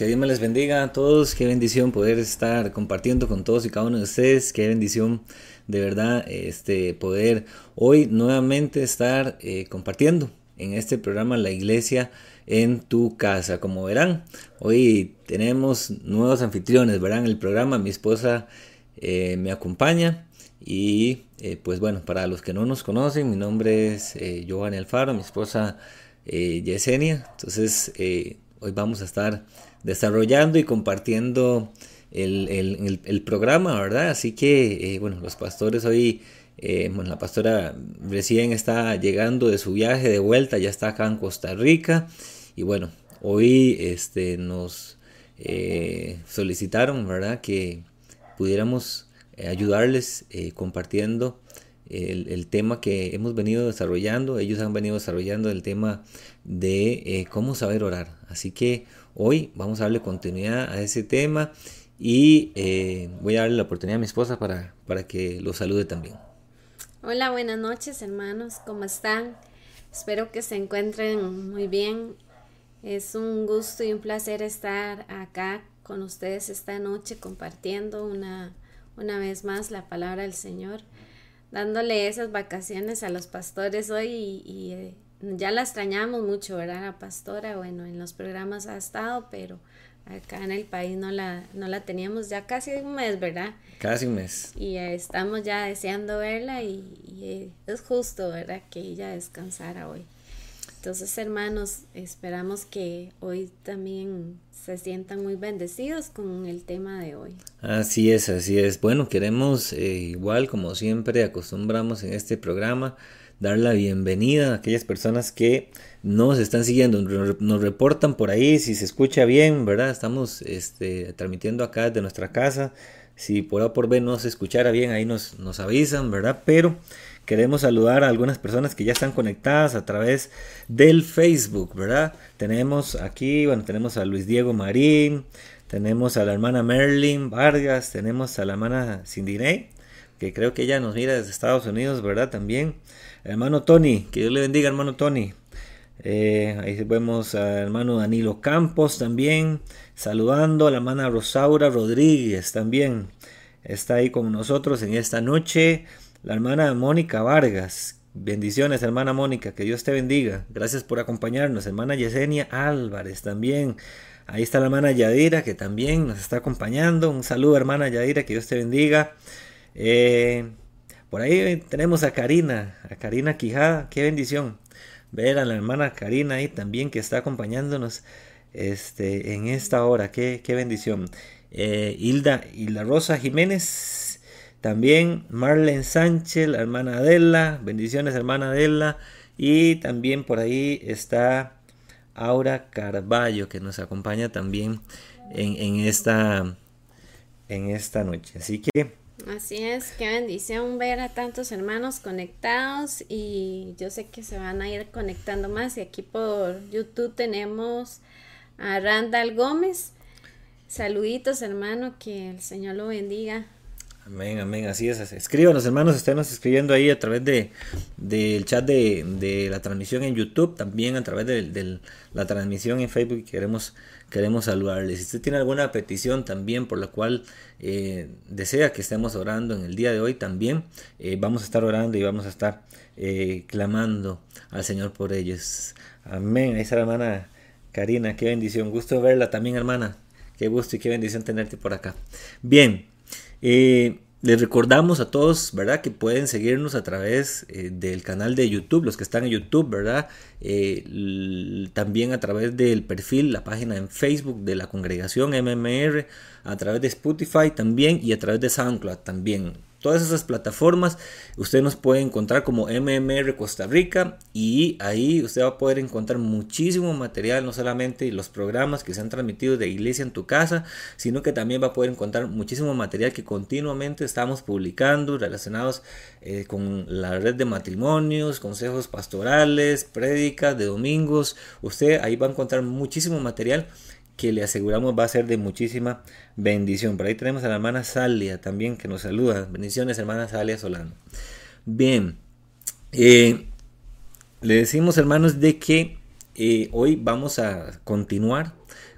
Que Dios me les bendiga a todos, qué bendición poder estar compartiendo con todos y cada uno de ustedes, qué bendición de verdad este poder hoy nuevamente estar eh, compartiendo en este programa La Iglesia en tu casa. Como verán, hoy tenemos nuevos anfitriones, verán el programa, mi esposa eh, me acompaña y eh, pues bueno, para los que no nos conocen, mi nombre es Giovanni Alfaro, mi esposa Yesenia, entonces hoy vamos a estar desarrollando y compartiendo el, programa, ¿verdad? Así que, eh, bueno, los pastores hoy, eh, bueno, la pastora recién está llegando de su viaje de vuelta, ya está acá en Costa Rica y bueno, hoy este, nos eh, solicitaron, ¿verdad? Que pudiéramos ayudarles compartiendo el, tema que hemos venido desarrollando. Ellos han venido desarrollando el tema de cómo saber orar. Así que hoy vamos a darle continuidad a ese tema y eh, voy a darle la oportunidad a mi esposa para, para que lo salude también. Hola, buenas noches hermanos, ¿cómo están? Espero que se encuentren muy bien. Es un gusto y un placer estar acá con ustedes esta noche compartiendo una, una vez más la palabra del Señor, dándole esas vacaciones a los pastores hoy y, eh, ya la extrañamos mucho, ¿verdad? La pastora, bueno, en los programas ha estado, pero acá en el país no la, no la teníamos ya casi un mes, ¿verdad? Casi un mes. Y estamos ya deseando verla y, eh, es justo, ¿verdad? Que ella descansara hoy. Entonces, hermanos, esperamos que hoy también se sientan muy bendecidos con el tema de hoy. Así es, así es. Bueno, queremos, eh, igual como siempre acostumbramos en este programa, dar la bienvenida a aquellas personas que nos están siguiendo, nos reportan por ahí si se escucha bien, ¿verdad? Estamos este, transmitiendo acá desde nuestra casa. Si por A por B no se escuchara bien, ahí nos, nos avisan, ¿verdad? Pero queremos saludar a algunas personas que ya están conectadas a través del Facebook, ¿verdad? Tenemos aquí, bueno, tenemos a Luis Diego Marín, tenemos a la hermana Merlin Vargas, tenemos a la hermana Cindy que creo que ella nos mira desde Estados Unidos, ¿verdad? También. Hermano Tony, que Dios le bendiga, hermano Tony. Eh, ahí vemos al hermano Danilo Campos también, saludando a la hermana Rosaura Rodríguez también. Está ahí con nosotros en esta noche. La hermana Mónica Vargas. Bendiciones, hermana Mónica, que Dios te bendiga. Gracias por acompañarnos. Hermana Yesenia Álvarez también. Ahí está la hermana Yadira, que también nos está acompañando. Un saludo, hermana Yadira, que Dios te bendiga. Eh, por ahí tenemos a Karina, a Karina Quijada, qué bendición. Ver a la hermana Karina ahí también que está acompañándonos este, en esta hora, qué, qué bendición. Eh, Hilda, Hilda Rosa Jiménez, también Marlene Sánchez, la hermana Adela, bendiciones hermana Adela. Y también por ahí está Aura Carballo que nos acompaña también en, en, esta, en esta noche. Así que Así es, qué bendición ver a tantos hermanos conectados y yo sé que se van a ir conectando más y aquí por YouTube tenemos a Randall Gómez. Saluditos hermano, que el Señor lo bendiga. Amén, amén, así es. Escríbanos hermanos, esténos escribiendo ahí a través de del chat de, de, la transmisión en YouTube, también a través de, de la transmisión en Facebook queremos queremos saludarles. Si usted tiene alguna petición también por la cual eh, desea que estemos orando en el día de hoy, también eh, vamos a estar orando y vamos a estar eh, clamando al Señor por ellos. Amén. Ahí está la hermana Karina, qué bendición. Gusto verla también, hermana. Qué gusto y qué bendición tenerte por acá. Bien. Les recordamos a todos, ¿verdad? Que pueden seguirnos a través eh, del canal de YouTube, los que están en YouTube, ¿verdad? Eh, también a través del perfil, la página en Facebook de la congregación MMR, a través de Spotify también y a través de SoundCloud también. Todas esas plataformas usted nos puede encontrar como MMR Costa Rica y ahí usted va a poder encontrar muchísimo material, no solamente los programas que se han transmitido de Iglesia en tu casa, sino que también va a poder encontrar muchísimo material que continuamente estamos publicando relacionados eh, con la red de matrimonios, consejos pastorales, prédicas de domingos. Usted ahí va a encontrar muchísimo material que le aseguramos va a ser de muchísima bendición. Por ahí tenemos a la hermana Salia también que nos saluda. Bendiciones, hermana Salia Solano. Bien, eh, le decimos hermanos de que eh, hoy vamos a continuar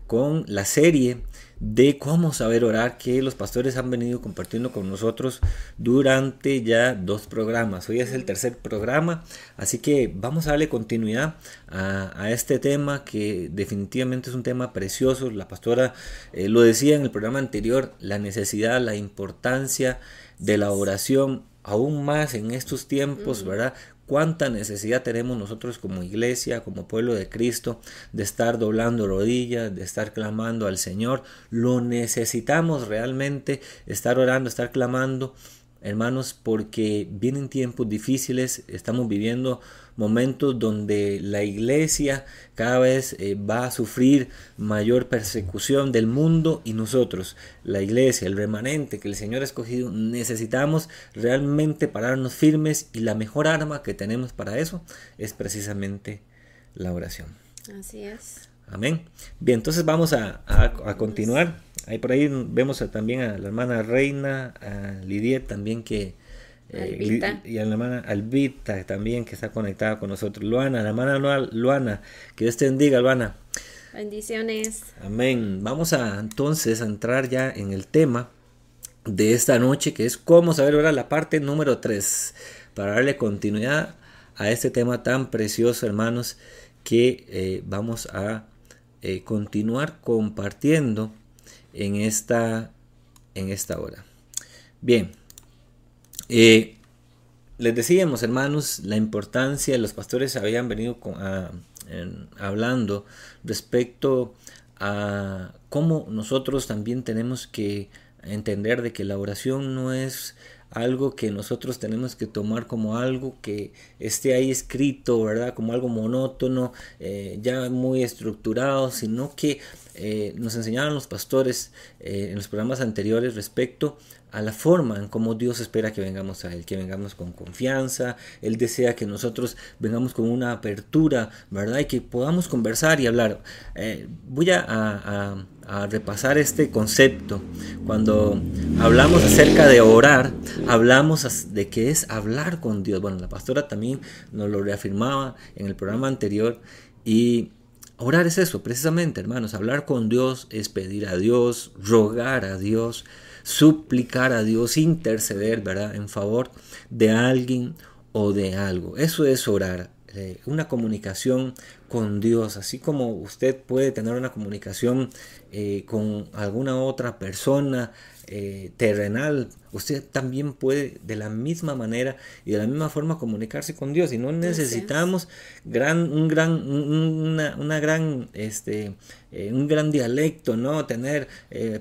con la serie de cómo saber orar que los pastores han venido compartiendo con nosotros durante ya dos programas. Hoy es el tercer programa, así que vamos a darle continuidad a, este tema que definitivamente es un tema precioso. La pastora eh, lo decía en el programa anterior, la necesidad, la importancia de la oración aún más en estos tiempos, ¿verdad? Cuánta necesidad tenemos nosotros como iglesia, como pueblo de Cristo, de estar doblando rodillas, de estar clamando al Señor. Lo necesitamos realmente, estar orando, estar clamando hermanos, porque vienen tiempos difíciles, estamos viviendo momentos donde la iglesia cada vez eh, va a sufrir mayor persecución del mundo y nosotros, la iglesia, el remanente que el Señor ha escogido, necesitamos realmente pararnos firmes y la mejor arma que tenemos para eso es precisamente la oración. Así es. Amén. Bien, entonces vamos a, a continuar. Ahí por ahí vemos también a la hermana Reina, a Lidia también que... Eh, y a la hermana Albita también que está conectada con nosotros. Luana, la hermana Luana, que Dios te bendiga, Luana. Bendiciones. Amén. Vamos a entonces a entrar ya en el tema de esta noche, que es cómo saber ahora la parte número 3, para darle continuidad a este tema tan precioso, hermanos, que eh, vamos a eh, continuar compartiendo en esta, en esta hora. Bien, eh, les decíamos, hermanos, la importancia, los pastores habían venido hablando respecto a cómo nosotros también tenemos que entender de que la oración no es algo que nosotros tenemos que tomar como algo que esté ahí escrito, ¿verdad? Como algo monótono, eh, ya muy estructurado, sino que eh, nos enseñaban los pastores eh, en los programas anteriores respecto a la forma en cómo Dios espera que vengamos a Él, que vengamos con confianza, Él desea que nosotros vengamos con una apertura, ¿verdad? Y que podamos conversar y hablar. voy a repasar este concepto. Cuando hablamos acerca de orar, hablamos de que es hablar con Dios. Bueno, la pastora también nos lo reafirmaba en el programa anterior y orar es eso, precisamente, hermanos. Hablar con Dios es pedir a Dios, rogar a Dios, suplicar a Dios, interceder, ¿verdad? En favor de alguien o de algo. Eso es orar. Eh, una comunicación con Dios, así como usted puede tener una comunicación eh, con alguna otra persona eh, terrenal, usted también puede de la misma manera y de la misma forma comunicarse con Dios. Y no necesitamos gran, un gran, una, gran, este, un gran dialecto, no tener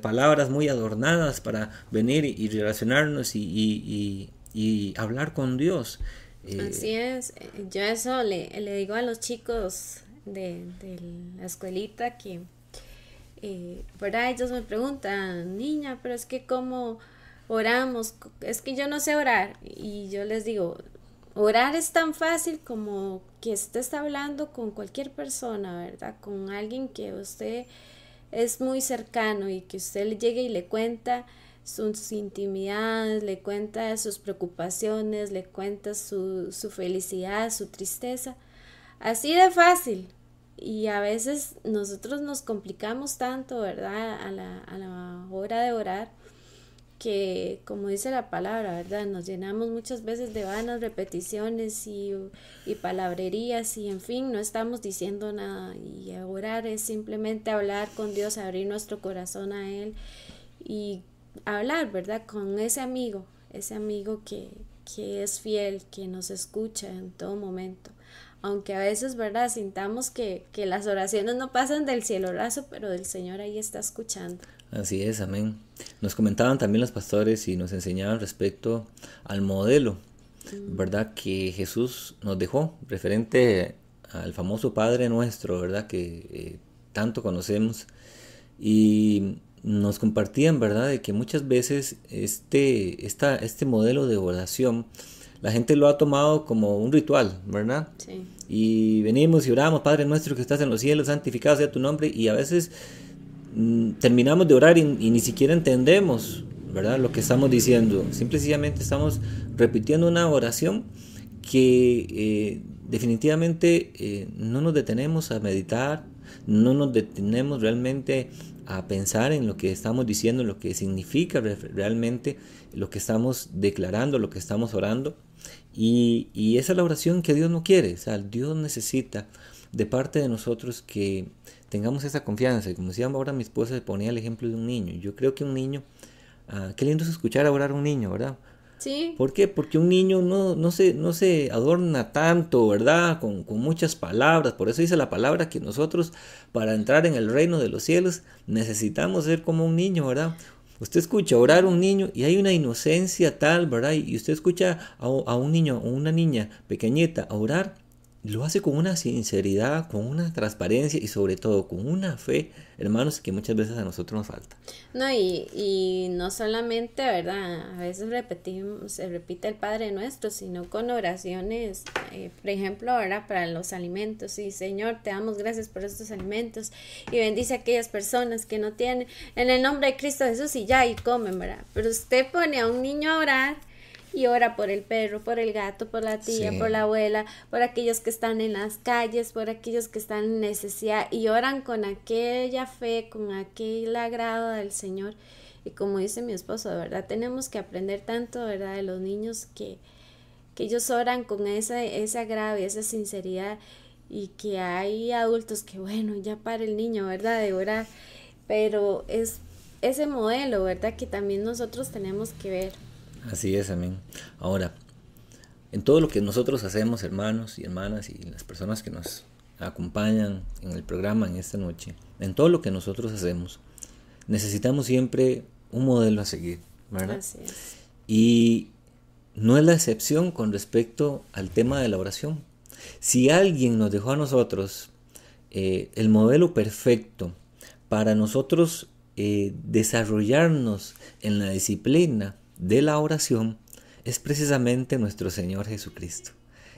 palabras muy adornadas para venir y, relacionarnos y, y hablar con Dios. Así es, yo eso le, le, digo a los chicos de, la escuelita que, eh. Ellos me preguntan, niña, pero es que cómo oramos, es que yo no sé orar. Y yo les digo, orar es tan fácil como que estés hablando con cualquier persona, ¿verdad? Con alguien que usted es muy cercano y que usted le llegue y le cuenta sus intimidades, le cuenta sus preocupaciones, le cuenta su, su felicidad, su tristeza. Así de fácil. Y a veces nosotros nos complicamos tanto, ¿verdad? A la, a la hora de orar, que como dice la palabra, ¿verdad? Nos llenamos muchas veces de vanas repeticiones y, y palabrerías y en fin, no estamos diciendo nada. Y orar es simplemente hablar con Dios, abrir nuestro corazón a Él y hablar, ¿verdad? Con ese amigo, ese amigo que, que es fiel, que nos escucha en todo momento. Aunque a veces, ¿verdad? Sintamos que, que las oraciones no pasan del cielo raso, pero el Señor ahí está escuchando. Así es, amén. Nos comentaban también los pastores y nos enseñaban respecto al modelo, mm. ¿verdad? Que Jesús nos dejó, referente al famoso Padre nuestro, ¿verdad? Que eh, tanto conocemos. Y nos compartían, ¿verdad?, de que muchas veces este, esta, este modelo de oración, la gente lo ha tomado como un ritual, ¿verdad? Sí. Y venimos y oramos, Padre nuestro que estás en los cielos, santificado sea tu nombre, y a veces mm, terminamos de orar y, ni siquiera entendemos, ¿verdad?, lo que estamos diciendo. Simplemente estamos repitiendo una oración que eh, definitivamente eh, no nos detenemos a meditar, no nos detenemos realmente a pensar en lo que estamos diciendo, lo que significa realmente lo que estamos declarando, lo que estamos orando. Y, y esa es la oración que Dios no quiere. O sea, Dios necesita de parte de nosotros que tengamos esa confianza. Y como decía ahora mi esposa, ponía el ejemplo de un niño. Yo creo que un niño, ah, qué lindo es escuchar orar a un niño, ¿verdad? Sí. ¿Por qué? Porque un niño no, no, se, no se adorna tanto, ¿verdad? Con, con, muchas palabras. Por eso dice la palabra que nosotros, para entrar en el reino de los cielos, necesitamos ser como un niño, ¿verdad? Usted escucha orar a un niño y hay una inocencia tal, ¿verdad? Y usted escucha a, a un niño o una niña pequeñita orar lo hace con una sinceridad, con una transparencia y sobre todo con una fe, hermanos, que muchas veces a nosotros nos falta. No, y, no solamente, ¿verdad? A veces repetimos, se repite el Padre Nuestro, sino con oraciones, eh, por ejemplo, ahora para los alimentos. Y Señor, te damos gracias por estos alimentos y bendice a aquellas personas que no tienen, en el nombre de Cristo Jesús y ya, y comen, ¿verdad? Pero usted pone a un niño a orar y ora por el perro, por el gato, por la tía, por la abuela, por aquellos que están en las calles, por aquellos que están en necesidad y oran con aquella fe, con aquel agrado del Señor. Y como dice mi esposo, de verdad tenemos que aprender tanto, ¿verdad? De los niños que, que ellos oran con esa, ese agrado y esa sinceridad y que hay adultos que, bueno, ya para el niño, ¿verdad? De orar, pero es ese modelo, ¿verdad? Que también nosotros tenemos que ver. Así es, amén. Ahora, en todo lo que nosotros hacemos, hermanos y hermanas, y las personas que nos acompañan en el programa en esta noche, en todo lo que nosotros hacemos, necesitamos siempre un modelo a seguir, ¿verdad? Así es. Y no es la excepción con respecto al tema de la oración. Si alguien nos dejó a nosotros eh, el modelo perfecto para nosotros eh, desarrollarnos en la disciplina de la oración es precisamente nuestro Señor Jesucristo.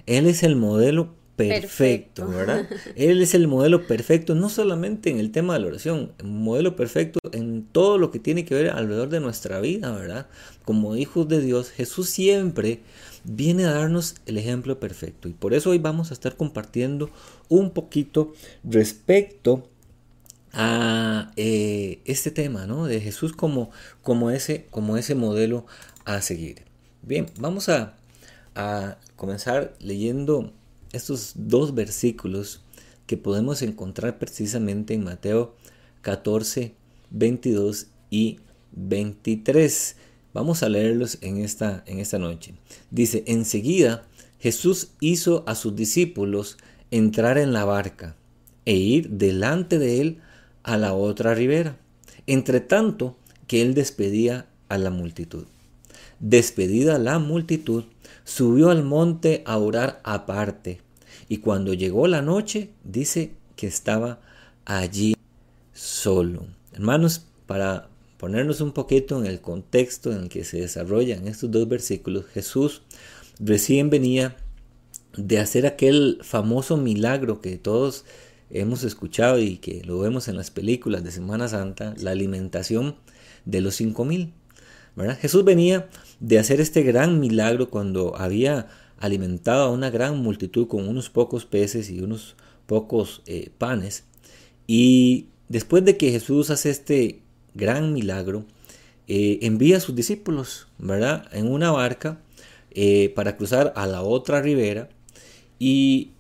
Él es el modelo perfecto, ¿verdad? Él es el modelo perfecto, no solamente en el tema de la oración, un modelo perfecto en todo lo que tiene que ver alrededor de nuestra vida, ¿verdad? Como hijos de Dios, Jesús siempre viene a darnos el ejemplo perfecto. Y por eso hoy vamos a estar compartiendo un poquito respecto a eh, este tema, ¿no? De Jesús como, como, ese, como ese modelo a seguir. Bien, vamos a, a comenzar leyendo estos dos versículos que podemos encontrar precisamente en Mateo 14, 22 y 23. Vamos a leerlos en esta, en esta noche. Dice, enseguida Jesús hizo a sus discípulos entrar en la barca e ir delante de él a la otra ribera, entre tanto que él despedía a la multitud. Despedida la multitud, subió al monte a orar aparte, y cuando llegó la noche, dice que estaba allí solo. Hermanos, para ponernos un poquito en el contexto en el que se desarrollan estos dos versículos, Jesús recién venía de hacer aquel famoso milagro que todos hemos escuchado y que lo vemos en las películas de Semana Santa, la alimentación de los cinco mil. Jesús venía de hacer este gran milagro cuando había alimentado a una gran multitud con unos pocos peces y unos pocos eh, panes. Y después de que Jesús hace este gran milagro, eh, envía a sus discípulos, ¿verdad? En una barca eh, para cruzar a la otra ribera. Y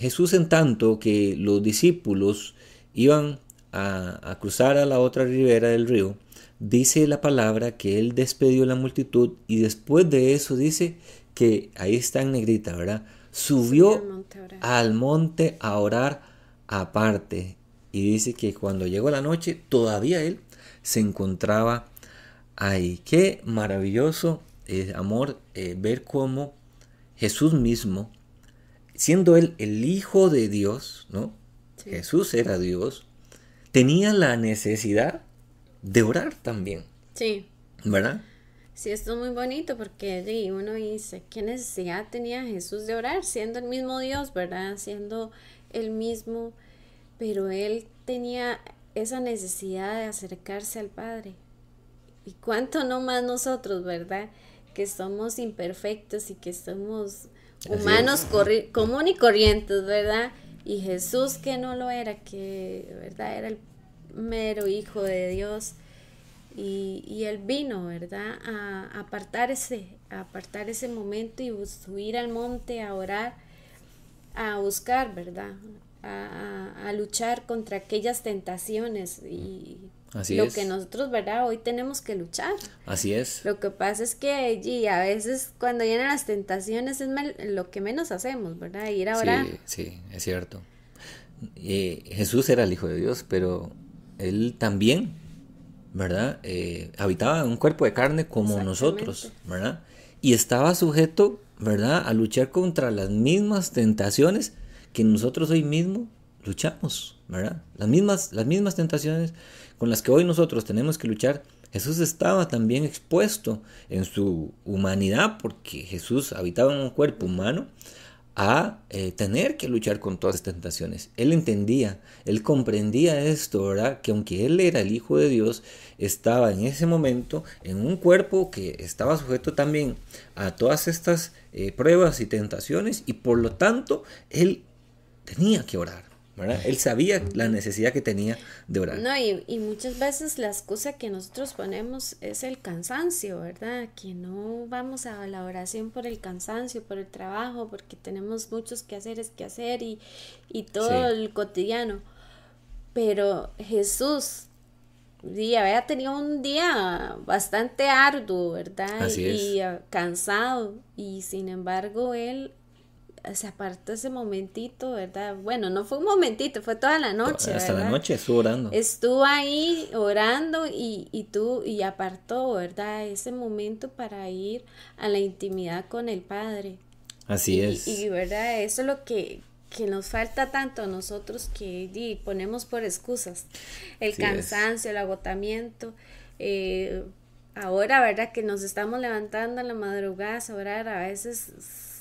Jesús en tanto que los discípulos iban a, cruzar a la otra ribera del río, dice la palabra que él despedió a la multitud y después de eso dice que ahí está en negrita, ¿verdad? Subió al monte a orar aparte y dice que cuando llegó la noche todavía él se encontraba ahí. Qué maravilloso eh, amor eh, ver cómo Jesús mismo siendo él el Hijo de Dios, ¿no? Jesús era Dios, tenía la necesidad de orar también. Sí. ¿Verdad? Sí, esto es muy bonito porque uno dice, ¿qué necesidad tenía Jesús de orar? Siendo el mismo Dios, ¿verdad? Siendo el mismo, pero él tenía esa necesidad de acercarse al Padre. ¿Y cuánto no más nosotros, verdad? Que somos imperfectos y que somos humanos común y corrientes, ¿verdad? Y Jesús que no lo era, que verdad era el mero hijo de Dios. Y, y él vino, ¿verdad? A, apartar ese, a apartar ese momento y subir al monte a orar, a buscar, ¿verdad? A, a, luchar contra aquellas tentaciones y lo que nosotros, ¿verdad? Hoy tenemos que luchar. Así es. Lo que pasa es que allí a veces cuando vienen las tentaciones es lo que menos hacemos, ¿verdad? Ir a orar. Sí, sí, es cierto. Jesús era el Hijo de Dios, pero él también, ¿verdad? Eh, habitaba en un cuerpo de carne como nosotros, ¿verdad? Y estaba sujeto, ¿verdad? A luchar contra las mismas tentaciones que nosotros hoy mismo luchamos, ¿verdad? Las mismas, las mismas tentaciones con las que hoy nosotros tenemos que luchar, Jesús estaba también expuesto en su humanidad, porque Jesús habitaba en un cuerpo humano, a eh, tener que luchar con todas las tentaciones. Él entendía, él comprendía esto, ¿verdad? Que aunque él era el Hijo de Dios, estaba en ese momento en un cuerpo que estaba sujeto también a todas estas eh, pruebas y tentaciones y por lo tanto él tenía que orar. Él sabía la necesidad que tenía de orar. No, y, y, muchas veces la excusa que nosotros ponemos es el cansancio, ¿verdad? Que no vamos a la oración por el cansancio, por el trabajo, porque tenemos muchos quehaceres que hacer y, y todo el cotidiano. Pero Jesús y había tenido un día bastante arduo, ¿verdad? y, ah, cansado. Y sin embargo, él se apartó ese momentito, ¿verdad? Bueno, no fue un momentito, fue toda la noche. Hasta la noche estuvo orando. Estuvo ahí orando y, y tú, y apartó, ¿verdad? Ese momento para ir a la intimidad con el Padre. Así es. Y, ¿verdad? Eso es lo que, que nos falta tanto a nosotros que ponemos por excusas. El cansancio, el agotamiento. Eh, ahora, ¿verdad? Que nos estamos levantando a la madrugada a orar, a veces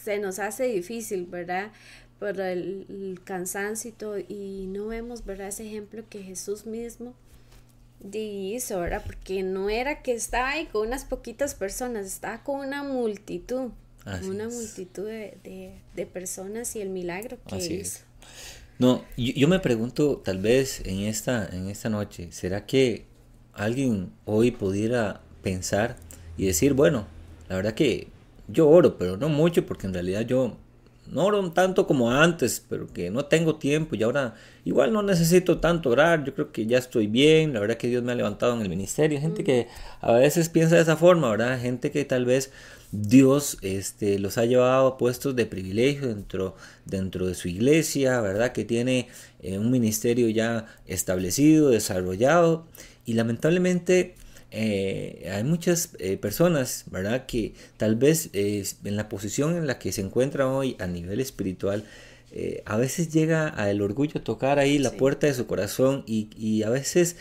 se nos hace difícil, ¿verdad? Por el, cansancio y todo, y no vemos, ¿verdad? Ese ejemplo que Jesús mismo hizo, ¿verdad? Porque no era que estaba ahí con unas poquitas personas, estaba con una multitud, una multitud de, de, personas y el milagro que Así Es. No, yo, yo, me pregunto, tal vez en esta, en esta noche, ¿será que alguien hoy pudiera pensar y decir, bueno, la verdad que yo oro, pero no mucho porque en realidad yo no oro tanto como antes, pero que no tengo tiempo y ahora igual no necesito tanto orar, yo creo que ya estoy bien, la verdad que Dios me ha levantado en el ministerio, gente que a veces piensa de esa forma, ¿verdad? Gente que tal vez Dios este, los ha llevado a puestos de privilegio dentro, dentro de su iglesia, ¿verdad? Que tiene eh, un ministerio ya establecido, desarrollado y lamentablemente eh, hay muchas eh, personas, ¿verdad? Que tal vez eh, en la posición en la que se encuentran hoy a nivel espiritual, a veces llega al orgullo a tocar ahí la puerta de su corazón y, y a veces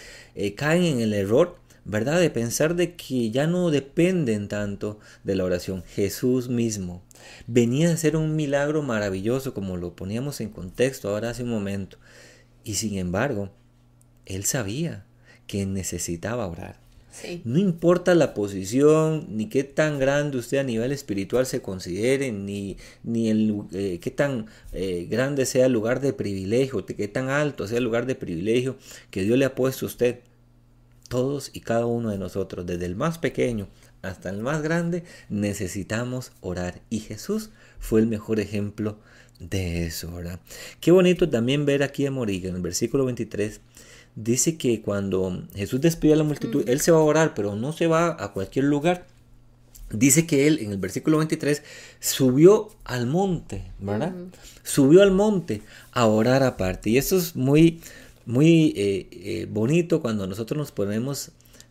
caen en el error, ¿verdad? De pensar de que ya no dependen tanto de la oración. Jesús mismo venía a hacer un milagro maravilloso como lo poníamos en contexto ahora hace un momento. Y sin embargo, él sabía que necesitaba orar. No importa la posición, ni qué tan grande usted a nivel espiritual se considere, ni, ni el, eh, qué tan eh, grande sea el lugar de privilegio, qué tan alto sea el lugar de privilegio que Dios le ha puesto a usted. Todos y cada uno de nosotros, desde el más pequeño hasta el más grande, necesitamos orar. Y Jesús fue el mejor ejemplo de eso, ¿verdad? Qué bonito también ver aquí a Moriga en el versículo 23 dice que cuando Jesús despidió a la multitud, Él se va a orar, pero no se va a cualquier lugar. Dice que Él, en el versículo 23, subió al monte, ¿verdad? Subió al monte a orar aparte. Y eso es muy, muy eh, eh, bonito cuando nosotros nos ponemos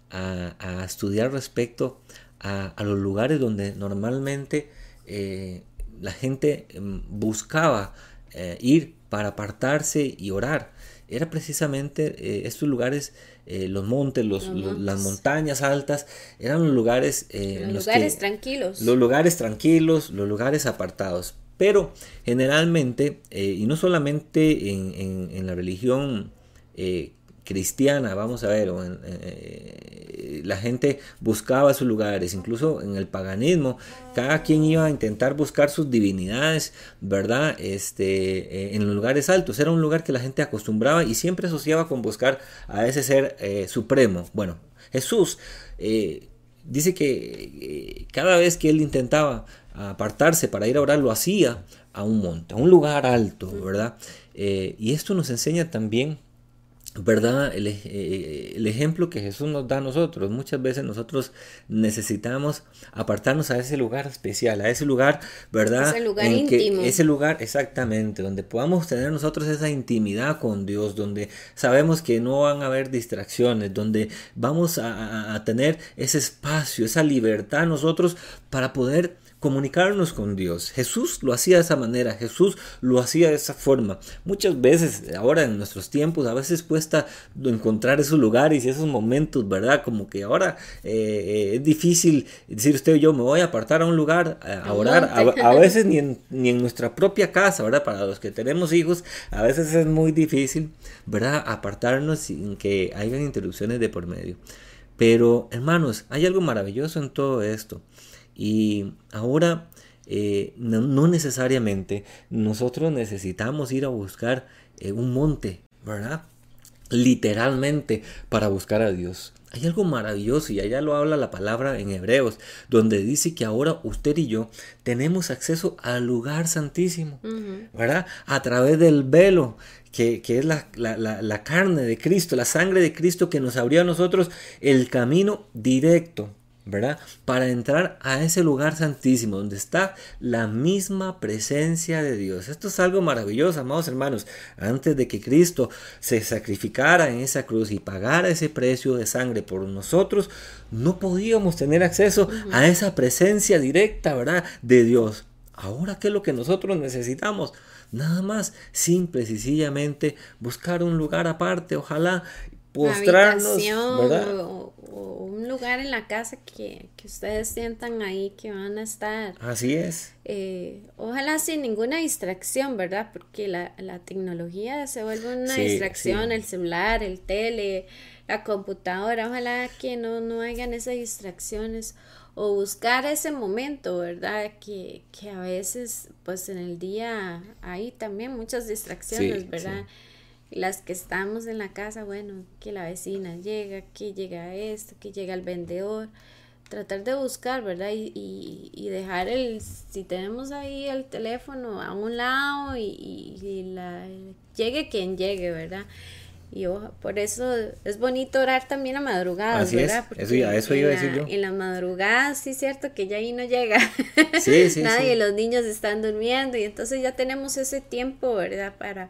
a, estudiar respecto a, los lugares donde normalmente eh, la gente mm, buscaba ir para apartarse y orar era precisamente eh, estos lugares, eh, los montes, los, las montañas altas, eran los lugares... Eh, los, lugares tranquilos. Los lugares tranquilos, los lugares apartados. Pero generalmente, y no solamente en, en, la religión cristiana, vamos a ver, eh, la gente buscaba sus lugares, incluso en el paganismo, cada quien iba a intentar buscar sus divinidades, ¿verdad? Este, eh, en los lugares altos, era un lugar que la gente acostumbraba y siempre asociaba con buscar a ese ser eh, supremo. Bueno, Jesús dice que cada vez que él intentaba apartarse para ir a orar, lo hacía a un monte, a un lugar alto, ¿verdad? y esto nos enseña también ¿verdad? Eh, el, ejemplo que Jesús nos da a nosotros. Muchas veces nosotros necesitamos apartarnos a ese lugar especial, a ese lugar, ¿verdad? Ese lugar íntimo. ese lugar, exactamente, donde podamos tener nosotros esa intimidad con Dios, donde sabemos que no van a haber distracciones, donde vamos a, a tener ese espacio, esa libertad nosotros para poder comunicarnos con Dios. Jesús lo hacía de esa manera, Jesús lo hacía de esa forma. Muchas veces, ahora en nuestros tiempos, a veces cuesta encontrar esos lugares y esos momentos, ¿verdad? Como que ahora eh, eh, es difícil decir usted yo me voy a apartar a un lugar a, orar, a, veces ni en, ni en nuestra propia casa, ¿verdad? Para los que tenemos hijos, a veces es muy difícil, ¿verdad? Apartarnos sin que haya interrupciones de por medio. Pero, hermanos, hay algo maravilloso en todo esto. Y ahora eh, no, necesariamente nosotros necesitamos ir a buscar eh, un monte, ¿verdad? Literalmente para buscar a Dios. Hay algo maravilloso y allá lo habla la palabra en Hebreos, donde dice que ahora usted y yo tenemos acceso al lugar santísimo, ¿verdad? A través del velo, que, es la, la, carne de Cristo, la sangre de Cristo que nos abrió a nosotros el camino directo ¿verdad? Para entrar a ese lugar santísimo donde está la misma presencia de Dios. Esto es algo maravilloso, amados hermanos. Antes de que Cristo se sacrificara en esa cruz y pagara ese precio de sangre por nosotros, no podíamos tener acceso a esa presencia directa, ¿verdad? De Dios. Ahora, ¿qué es lo que nosotros necesitamos? Nada más, simple y sencillamente, buscar un lugar aparte, ojalá postrarnos, ¿verdad? O, un lugar en la casa que, ustedes sientan ahí que van a estar. Así es. Eh, ojalá sin ninguna distracción, ¿verdad? Porque la, tecnología se vuelve una distracción, el celular, el tele, la computadora, ojalá que no, no hayan esas distracciones o buscar ese momento, ¿verdad? Que, que a veces, pues en el día hay también muchas distracciones, ¿verdad? Las que estamos en la casa, bueno, que la vecina llega, que llega esto, que llega el vendedor, tratar de buscar, ¿verdad? Y, y, dejar el, si tenemos ahí el teléfono a un lado y, la, llegue quien llegue, ¿verdad? Y por eso es bonito orar también a madrugadas, ¿verdad? eso, eso iba a decir yo. En las madrugadas, sí es cierto que ya ahí no llega. Sí, sí, Nadie, los niños están durmiendo y entonces ya tenemos ese tiempo, ¿verdad? Para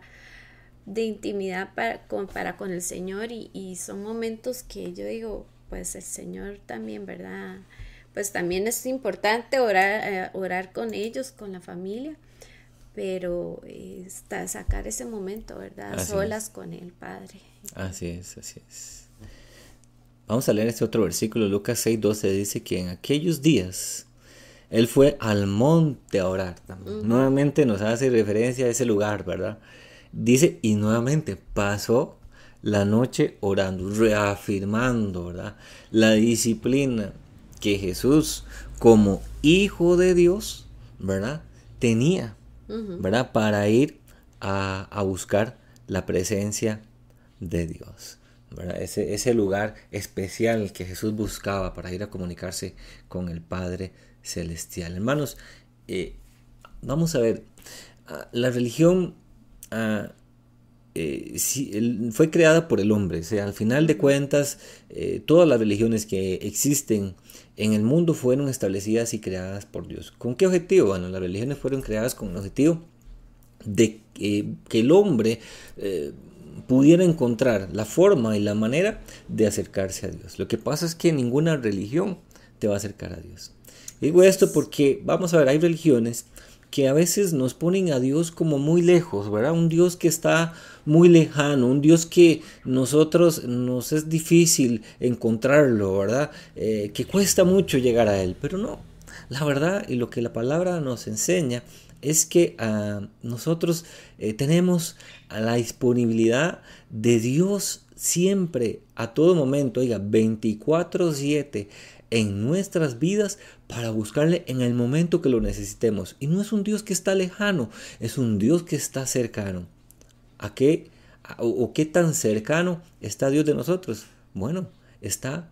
de intimidad para con, para con el Señor y, son momentos que yo digo, pues el Señor también, ¿verdad? Pues también es importante orar, eh, orar con ellos, con la familia, pero está, sacar ese momento, ¿verdad? Solas con el Padre. Así es, así es. Vamos a leer este otro versículo, Lucas 6:12 dice que en aquellos días él fue al monte a orar. Nuevamente nos hace referencia a ese lugar, ¿verdad? Dice, y nuevamente pasó la noche orando, reafirmando, ¿verdad? La disciplina que Jesús, como hijo de Dios, ¿verdad? Tenía, ¿verdad? Para ir a, buscar la presencia de Dios. ¿verdad? Ese, ese lugar especial que Jesús buscaba para ir a comunicarse con el Padre Celestial. Hermanos, eh, vamos a ver, ah, la religión Eh, fue creada por el hombre. Al final de cuentas, eh, todas las religiones que existen en el mundo fueron establecidas y creadas por Dios. ¿Con qué objetivo? Bueno, las religiones fueron creadas con el objetivo de que el hombre eh, pudiera encontrar la forma y la manera de acercarse a Dios. Lo que pasa es que ninguna religión te va a acercar a Dios. Digo esto porque, vamos a ver, hay religiones que a veces nos ponen a Dios como muy lejos, ¿verdad? Un Dios que está muy lejano, un Dios que nosotros nos es difícil encontrarlo, ¿verdad? Eh, que cuesta mucho llegar a Él, pero no. La verdad y lo que la palabra nos enseña es que ah, nosotros eh, tenemos la disponibilidad de Dios siempre, a todo momento, oiga, 24/7 en nuestras vidas para buscarle en el momento que lo necesitemos. Y no es un Dios que está lejano, es un Dios que está cercano. ¿A qué o, qué tan cercano está Dios de nosotros? Bueno, está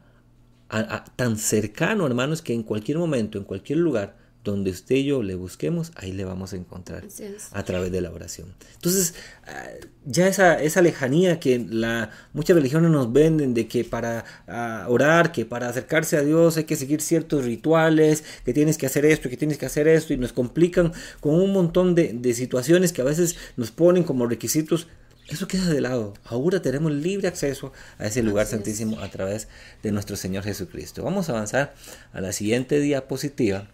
tan cercano, hermanos, que en cualquier momento, en cualquier lugar, donde usted y yo le busquemos, ahí le vamos a encontrar a través de la oración. Entonces, ah, ya esa, esa lejanía que la, muchas religiones nos venden de que para ah, orar, que para acercarse a Dios hay que seguir ciertos rituales, que tienes que hacer esto, que tienes que hacer esto, y nos complican con un montón de, de situaciones que a veces nos ponen como requisitos. Eso queda de lado. Ahora tenemos libre acceso a ese lugar santísimo a través de nuestro Señor Jesucristo. Vamos a avanzar a la siguiente diapositiva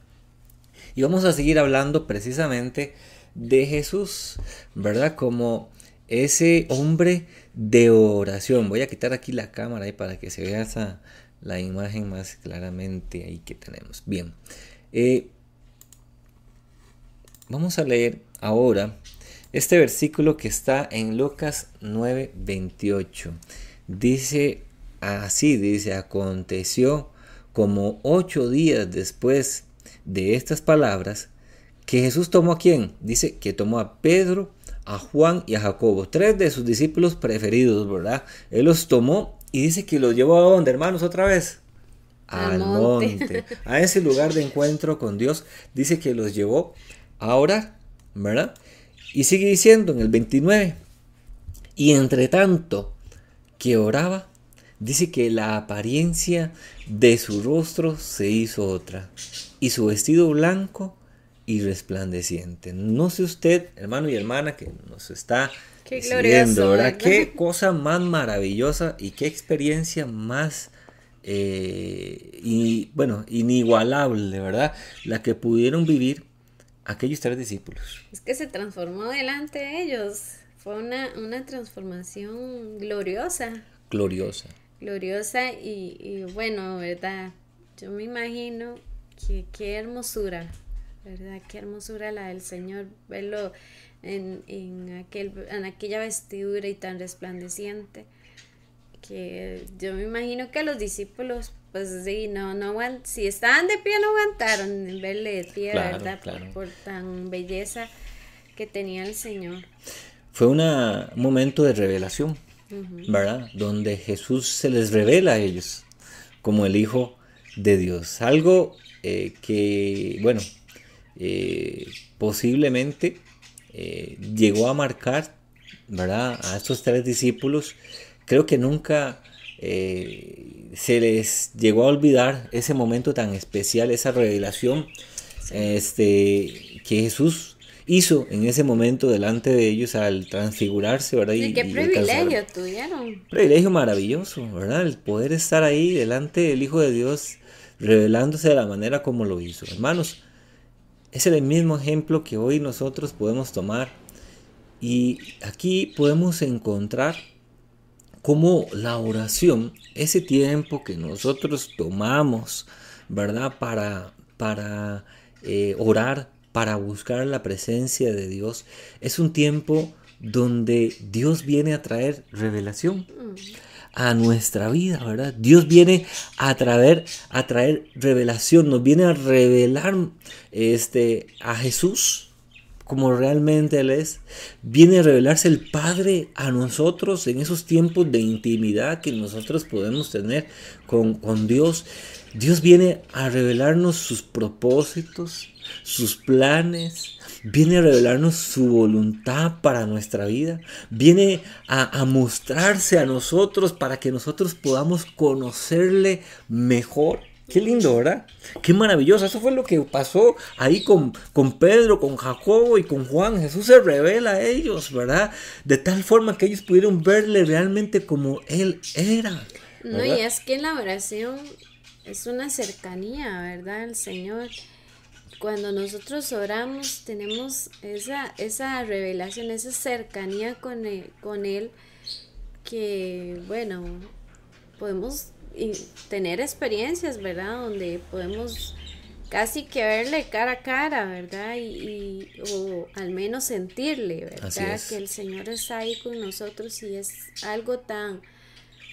y vamos a seguir hablando precisamente de Jesús, ¿verdad? Como ese hombre de oración. Voy a quitar aquí la cámara ahí para que se vea esa, la imagen más claramente ahí que tenemos. Bien. Eh, vamos a leer ahora este versículo que está en Lucas 9:28. Dice así, dice, aconteció como ocho días después de estas palabras que Jesús tomó a quién? Dice que tomó a Pedro, a Juan y a Jacobo, tres de sus discípulos preferidos, ¿verdad? Él los tomó y dice que los llevó a dónde, hermanos, otra vez. Al, monte. a ese lugar de encuentro con Dios. Dice que los llevó a orar, ¿verdad? Y sigue diciendo en el 29, y entre tanto que oraba, dice que la apariencia de su rostro se hizo otra y su vestido blanco y resplandeciente. No sé usted, hermano y hermana, que nos está qué siguiendo, ¿verdad? Qué cosa más maravillosa y qué experiencia más, eh, y, bueno, inigualable, ¿verdad? La que pudieron vivir aquellos tres discípulos. Es que se transformó delante de ellos. Fue una, una transformación gloriosa. Gloriosa. Gloriosa y, y bueno, ¿verdad? Yo me imagino Qué, qué hermosura, ¿verdad? Qué hermosura la del Señor, verlo en, en, aquel, en aquella vestidura y tan resplandeciente que yo me imagino que los discípulos pues sí, no, no si estaban de pie no aguantaron en verle de pie, ¿verdad? Por, tan belleza que tenía el Señor. Fue un momento de revelación, ¿verdad? Donde Jesús se les revela a ellos como el Hijo de Dios. Algo eh, que, bueno, eh, posiblemente eh, llegó a marcar, ¿verdad? A estos tres discípulos. Creo que nunca se les llegó a olvidar ese momento tan especial, esa revelación este, que Jesús hizo en ese momento delante de ellos al transfigurarse, ¿verdad? Y, qué privilegio tuvieron. Privilegio maravilloso, ¿verdad? El poder estar ahí delante del Hijo de Dios revelándose de la manera como lo hizo. Hermanos, es el mismo ejemplo que hoy nosotros podemos tomar y aquí podemos encontrar cómo la oración, ese tiempo que nosotros tomamos, ¿verdad? Para, para eh, orar, para buscar la presencia de Dios, es un tiempo donde Dios viene a traer revelación. Mm a nuestra vida, ¿verdad? Dios viene a traer, a traer revelación, nos viene a revelar este, a Jesús como realmente Él es. Viene a revelarse el Padre a nosotros en esos tiempos de intimidad que nosotros podemos tener con, con Dios. Dios viene a revelarnos sus propósitos, sus planes, viene a revelarnos su voluntad para nuestra vida, viene a, mostrarse a nosotros para que nosotros podamos conocerle mejor. Qué lindo, ¿verdad? Qué maravilloso. Eso fue lo que pasó ahí con, con Pedro, con Jacobo y con Juan. Jesús se revela a ellos, ¿verdad? De tal forma que ellos pudieron verle realmente como Él era. No, y es que la oración es una cercanía, ¿verdad? El Señor cuando nosotros oramos tenemos esa, esa revelación, esa cercanía con él, con él que, bueno, podemos tener experiencias, ¿verdad? Donde podemos casi que verle cara a cara, ¿verdad? Y, o al menos sentirle, ¿verdad? Que el Señor está ahí con nosotros y es algo tan,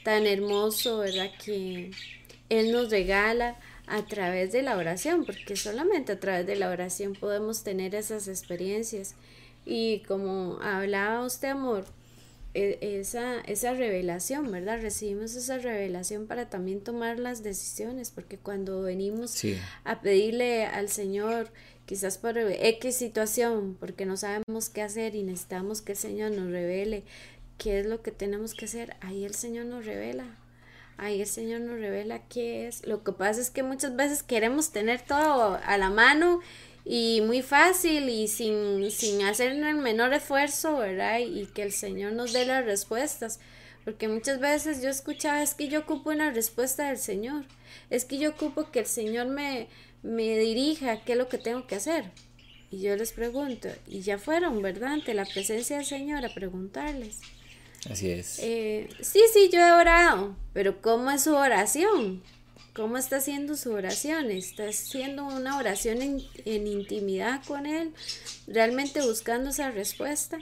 tan hermoso, ¿verdad? Que Él nos regala a través de la oración, porque solamente a través de la oración podemos tener esas experiencias. Y como hablaba usted, amor, e, esa, esa revelación, ¿verdad? Recibimos esa revelación para también tomar las decisiones, porque cuando venimos a pedirle al Señor, quizás por X situación, porque no sabemos qué hacer y necesitamos que el Señor nos revele qué es lo que tenemos que hacer, ahí el Señor nos revela. Ahí el Señor nos revela qué es. Lo que pasa es que muchas veces queremos tener todo a la mano y muy fácil y sin, sin hacer el menor esfuerzo, ¿verdad? Y que el Señor nos dé las respuestas. Porque muchas veces yo escuchaba, es que yo ocupo una respuesta del Señor. Es que yo ocupo que el Señor me, me dirija qué es lo que tengo que hacer. Y yo les pregunto, y ya fueron, ¿verdad? Ante la presencia del Señor a preguntarles. Así es. Eh, sí, sí, yo he orado, pero ¿cómo es su oración? ¿Cómo está haciendo su oración? ¿Está haciendo una oración en, intimidad con Él? ¿Realmente buscando esa respuesta?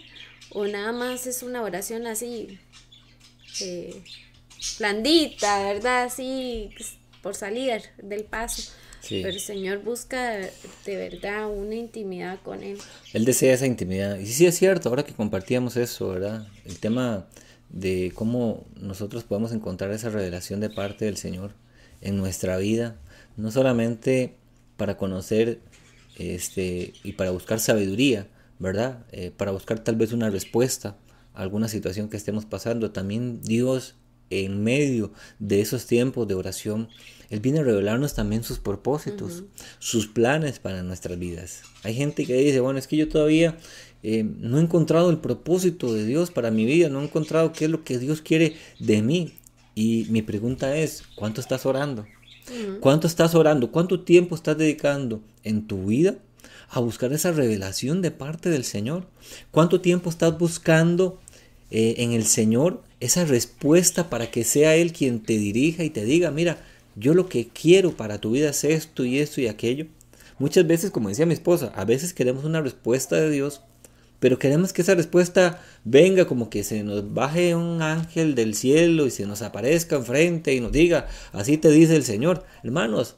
¿O nada más es una oración así, eh, blandita, ¿verdad? Así por salir del paso. Pero el Señor busca de verdad una intimidad con Él. Él desea esa intimidad. Y sí es cierto, ahora que compartíamos eso, ¿verdad? El tema de cómo nosotros podemos encontrar esa revelación de parte del Señor en nuestra vida, no solamente para conocer este, y para buscar sabiduría, ¿verdad? Eh, para buscar tal vez una respuesta a alguna situación que estemos pasando. También Dios en medio de esos tiempos de oración, Él viene a revelarnos también sus propósitos, sus planes para nuestras vidas. Hay gente que dice, bueno, es que yo todavía eh, no he encontrado el propósito de Dios para mi vida, no he encontrado qué es lo que Dios quiere de mí. Y mi pregunta es, ¿cuánto estás orando? ¿Cuánto estás orando? ¿Cuánto tiempo estás dedicando en tu vida a buscar esa revelación de parte del Señor? ¿Cuánto tiempo estás buscando eh, en el Señor esa respuesta para que sea Él quien te dirija y te diga, mira, yo lo que quiero para tu vida es esto y esto y aquello? Muchas veces, como decía mi esposa, a veces queremos una respuesta de Dios pero queremos que esa respuesta venga como que se nos baje un ángel del cielo y se nos aparezca enfrente y nos diga, así te dice el Señor. Hermanos,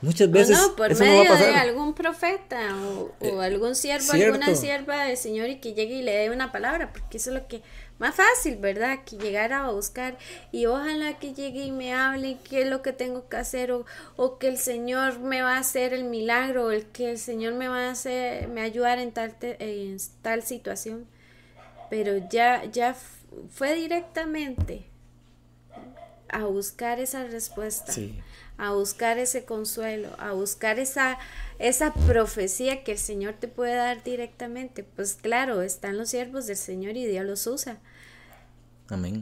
muchas veces... No, por medio de algún profeta o, o eh, algún siervo, alguna sierva del Señor y que llegue y le dé una palabra, porque eso es lo que más fácil, ¿verdad? Que llegar a buscar y ojalá que llegue y me hable qué es lo que tengo que hacer o, que el Señor me va a hacer el milagro o el que el Señor me va a hacer, me ayudar en tal, en tal situación. Pero ya, ya fue directamente a buscar esa respuesta. a buscar ese consuelo, a buscar esa, esa profecía que el Señor te puede dar directamente. Pues claro, están los siervos del Señor y Dios los usa.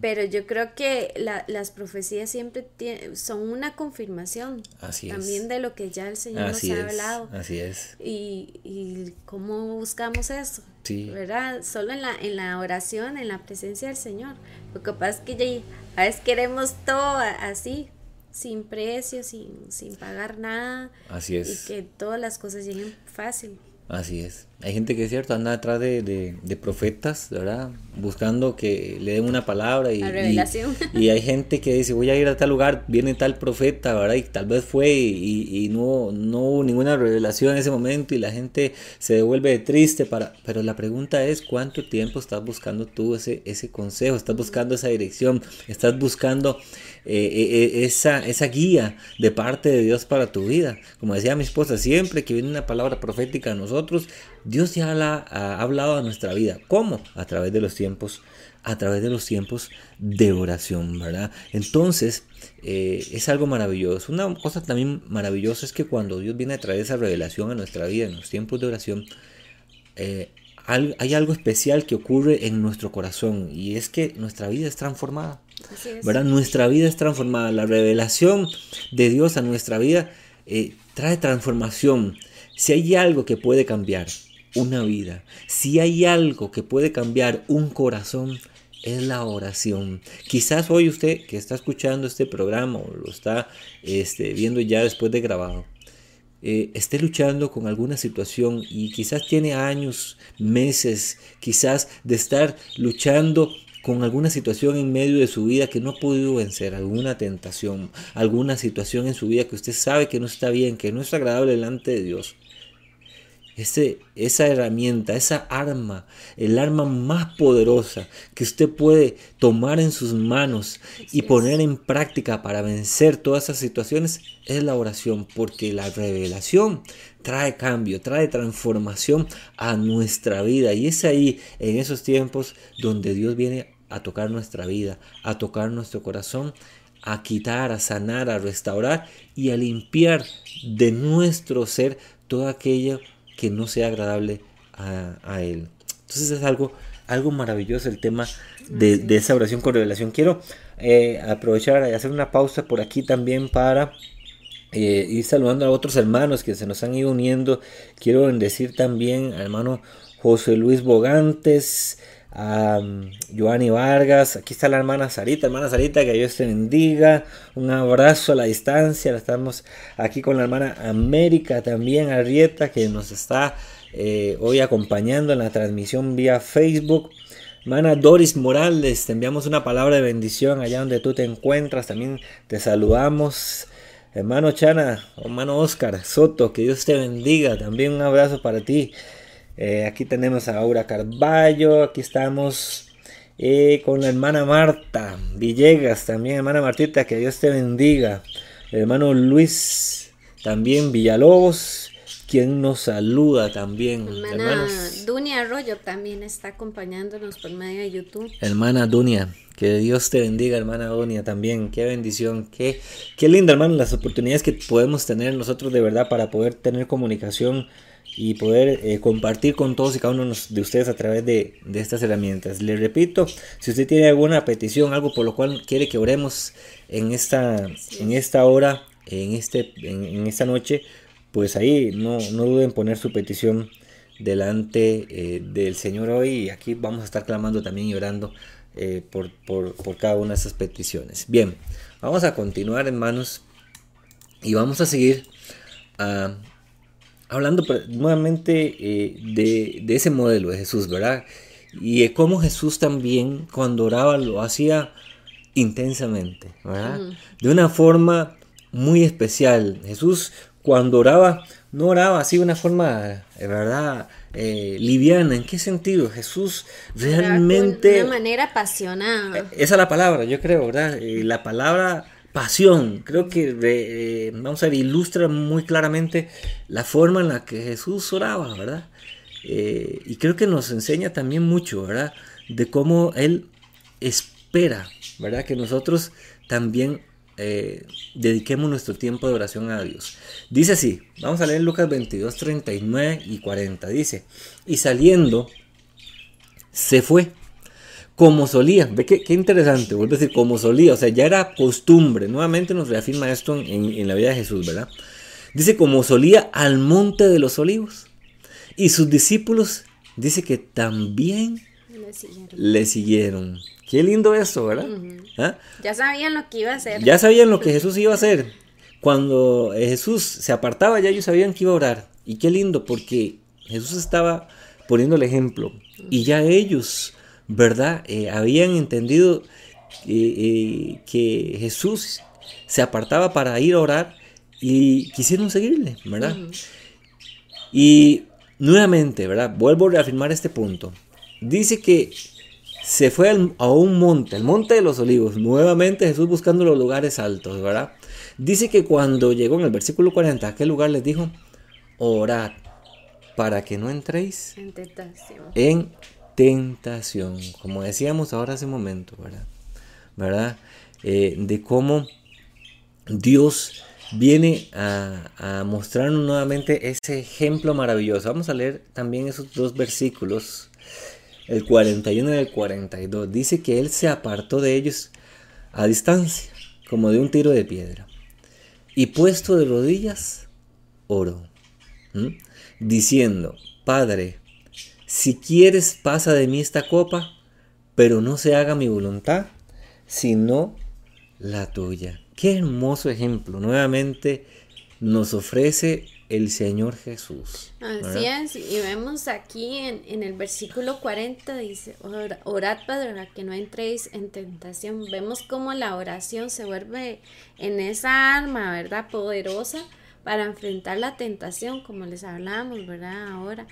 Pero yo creo que las profecías siempre son una confirmación también de lo que ya el Señor nos ha hablado. Así es. Y, y cómo buscamos eso. ¿Verdad? Solo en la, en la oración, en la presencia del Señor. Lo que pasa es que ya, a veces queremos todo así, sin precio, sin, sin pagar nada. Así es. Y que todas las cosas lleguen fácil. Así es. Hay gente que es cierto, anda detrás de, de, profetas, ¿verdad? Buscando que le den una palabra y, y, hay gente que dice, voy a ir a tal lugar, viene tal profeta, ¿verdad? Y tal vez fue y, no, no hubo ninguna revelación en ese momento y la gente se devuelve triste. Para... Pero la pregunta es, ¿cuánto tiempo estás buscando tú ese, ese consejo? ¿Estás buscando esa dirección? ¿Estás buscando eh, eh, eh, esa, esa guía de parte de Dios para tu vida. Como decía mi esposa, siempre que viene una palabra profética a nosotros, Dios ya la ha hablado a nuestra vida. ¿Cómo? A través de los tiempos, a través de los tiempos de oración, ¿verdad? Entonces, es algo maravilloso. Una cosa también maravillosa es que cuando Dios viene a traer esa revelación a nuestra vida en los tiempos de oración, hay algo especial que ocurre en nuestro corazón y es que nuestra vida es transformada. ¿Verdad? Nuestra vida es transformada. La revelación de Dios a nuestra vida eh, trae transformación. Si hay algo que puede cambiar una vida, si hay algo que puede cambiar un corazón, es la oración. Quizás hoy usted que está escuchando este programa o lo está este, viendo ya después de grabado, eh, esté luchando con alguna situación y quizás tiene años, meses, quizás de estar luchando con alguna situación en medio de su vida que no ha podido vencer, alguna tentación, alguna situación en su vida que usted sabe que no está bien, que no es agradable delante de Dios esa herramienta, esa arma, el arma más poderosa que usted puede tomar en sus manos y poner en práctica para vencer todas esas situaciones es la oración, porque la revelación trae cambio, trae transformación a nuestra vida. Y es ahí, en esos tiempos, donde Dios viene a tocar nuestra vida, a tocar nuestro corazón a quitar, a sanar, a restaurar y a limpiar de nuestro ser todo aquello que no sea agradable a, Él. Entonces es algo, algo maravilloso el tema de, esa oración con revelación. Quiero eh, aprovechar y hacer una pausa por aquí también para eh, ir saludando a otros hermanos que se nos han ido uniendo. Quiero decir también al hermano José Luis Bogantes, a um, Joanny Vargas, aquí está la hermana Sarita, hermana Sarita, que Dios te bendiga, un abrazo a la distancia, estamos aquí con la hermana América también, Arrieta, que nos está eh, hoy acompañando en la transmisión vía Facebook. Hermana Doris Morales, te enviamos una palabra de bendición allá donde tú te encuentras, también te saludamos. Hermano Chana, hermano Oscar Soto, que Dios te bendiga, también un abrazo para ti. Eh, aquí tenemos a Aura Carballo, aquí estamos eh, con la hermana Marta Villegas, también hermana Martita, que Dios te bendiga. El hermano Luis, también Villalobos, quien nos saluda también. Hermana Dunia Arroyo también está acompañándonos por medio de YouTube. Hermana Dunia, que Dios te bendiga, hermana Dunia, también. Qué bendición, qué, qué linda, hermano, las oportunidades que podemos tener nosotros de verdad para poder tener comunicación y poder eh, compartir con todos y cada uno de ustedes a través de, estas herramientas. Le repito, si usted tiene alguna petición, algo por lo cual quiere que oremos en esta, en esta hora, en, este, en, esta noche, pues ahí no, no duden en poner su petición delante eh, del Señor hoy y aquí vamos a estar clamando también y orando eh, por, por, por cada una de esas peticiones. Bien, vamos a continuar hermanos y vamos a seguir a hablando nuevamente eh, de, ese modelo de Jesús, ¿verdad? Y de cómo Jesús también cuando oraba lo hacía intensamente, ¿verdad? De una forma muy especial. Jesús cuando oraba, no oraba así de una forma, eh, ¿verdad? Eh, liviana. ¿En qué sentido? Jesús realmente... De una manera apasionada. Esa es la palabra, yo creo, ¿verdad? la palabra pasión. Creo que, eh, vamos a ver, ilustra muy claramente la forma en la que Jesús oraba, ¿verdad? Eh, y creo que nos enseña también mucho, ¿verdad? De cómo Él espera, ¿verdad? Que nosotros también eh, dediquemos nuestro tiempo de oración a Dios. Dice así, vamos a leer Lucas 22, 39 y 40. Dice, y saliendo, se fue como solía. Ve qué, interesante, vuelvo a decir, como solía, o sea, ya era costumbre. Nuevamente nos reafirma esto en, la vida de Jesús, ¿verdad? Dice, como solía al monte de los olivos. Y sus discípulos, dice que también le siguieron. Qué lindo eso, ¿verdad? ¿Ah? Ya sabían lo que iba a hacer. Ya sabían lo que Jesús iba a hacer. Cuando Jesús se apartaba, ya ellos sabían que iba a orar. Y qué lindo, porque Jesús estaba poniendo el ejemplo. Y ya ellos ¿verdad? Eh, habían entendido eh, que Jesús se apartaba para ir a orar y quisieron seguirle, ¿verdad? Y nuevamente, ¿verdad? Vuelvo a reafirmar este punto. Dice que se fue a un monte, el monte de los olivos, nuevamente Jesús buscando los lugares altos, ¿verdad? Dice que cuando llegó en el versículo 40 a aquel lugar les dijo, orad para que no entréis en tentación. En tentación, como decíamos ahora hace un momento, ¿verdad? ¿verdad? Eh, de cómo Dios viene a, a, mostrarnos nuevamente ese ejemplo maravilloso. Vamos a leer también esos dos versículos, el 41 y el 42. Dice que Él se apartó de ellos a distancia, como de un tiro de piedra, y puesto de rodillas, oró, diciendo, Padre, si quieres pasa de mí esta copa, pero no se haga mi voluntad, sino la tuya. Qué hermoso ejemplo. Nuevamente nos ofrece el Señor Jesús. Así es, y vemos aquí en, el versículo 40 dice, orad para que no entréis en tentación. Vemos cómo la oración se vuelve en esa arma, ¿verdad? Poderosa para enfrentar la tentación, como les hablamos, ¿verdad? Ahora,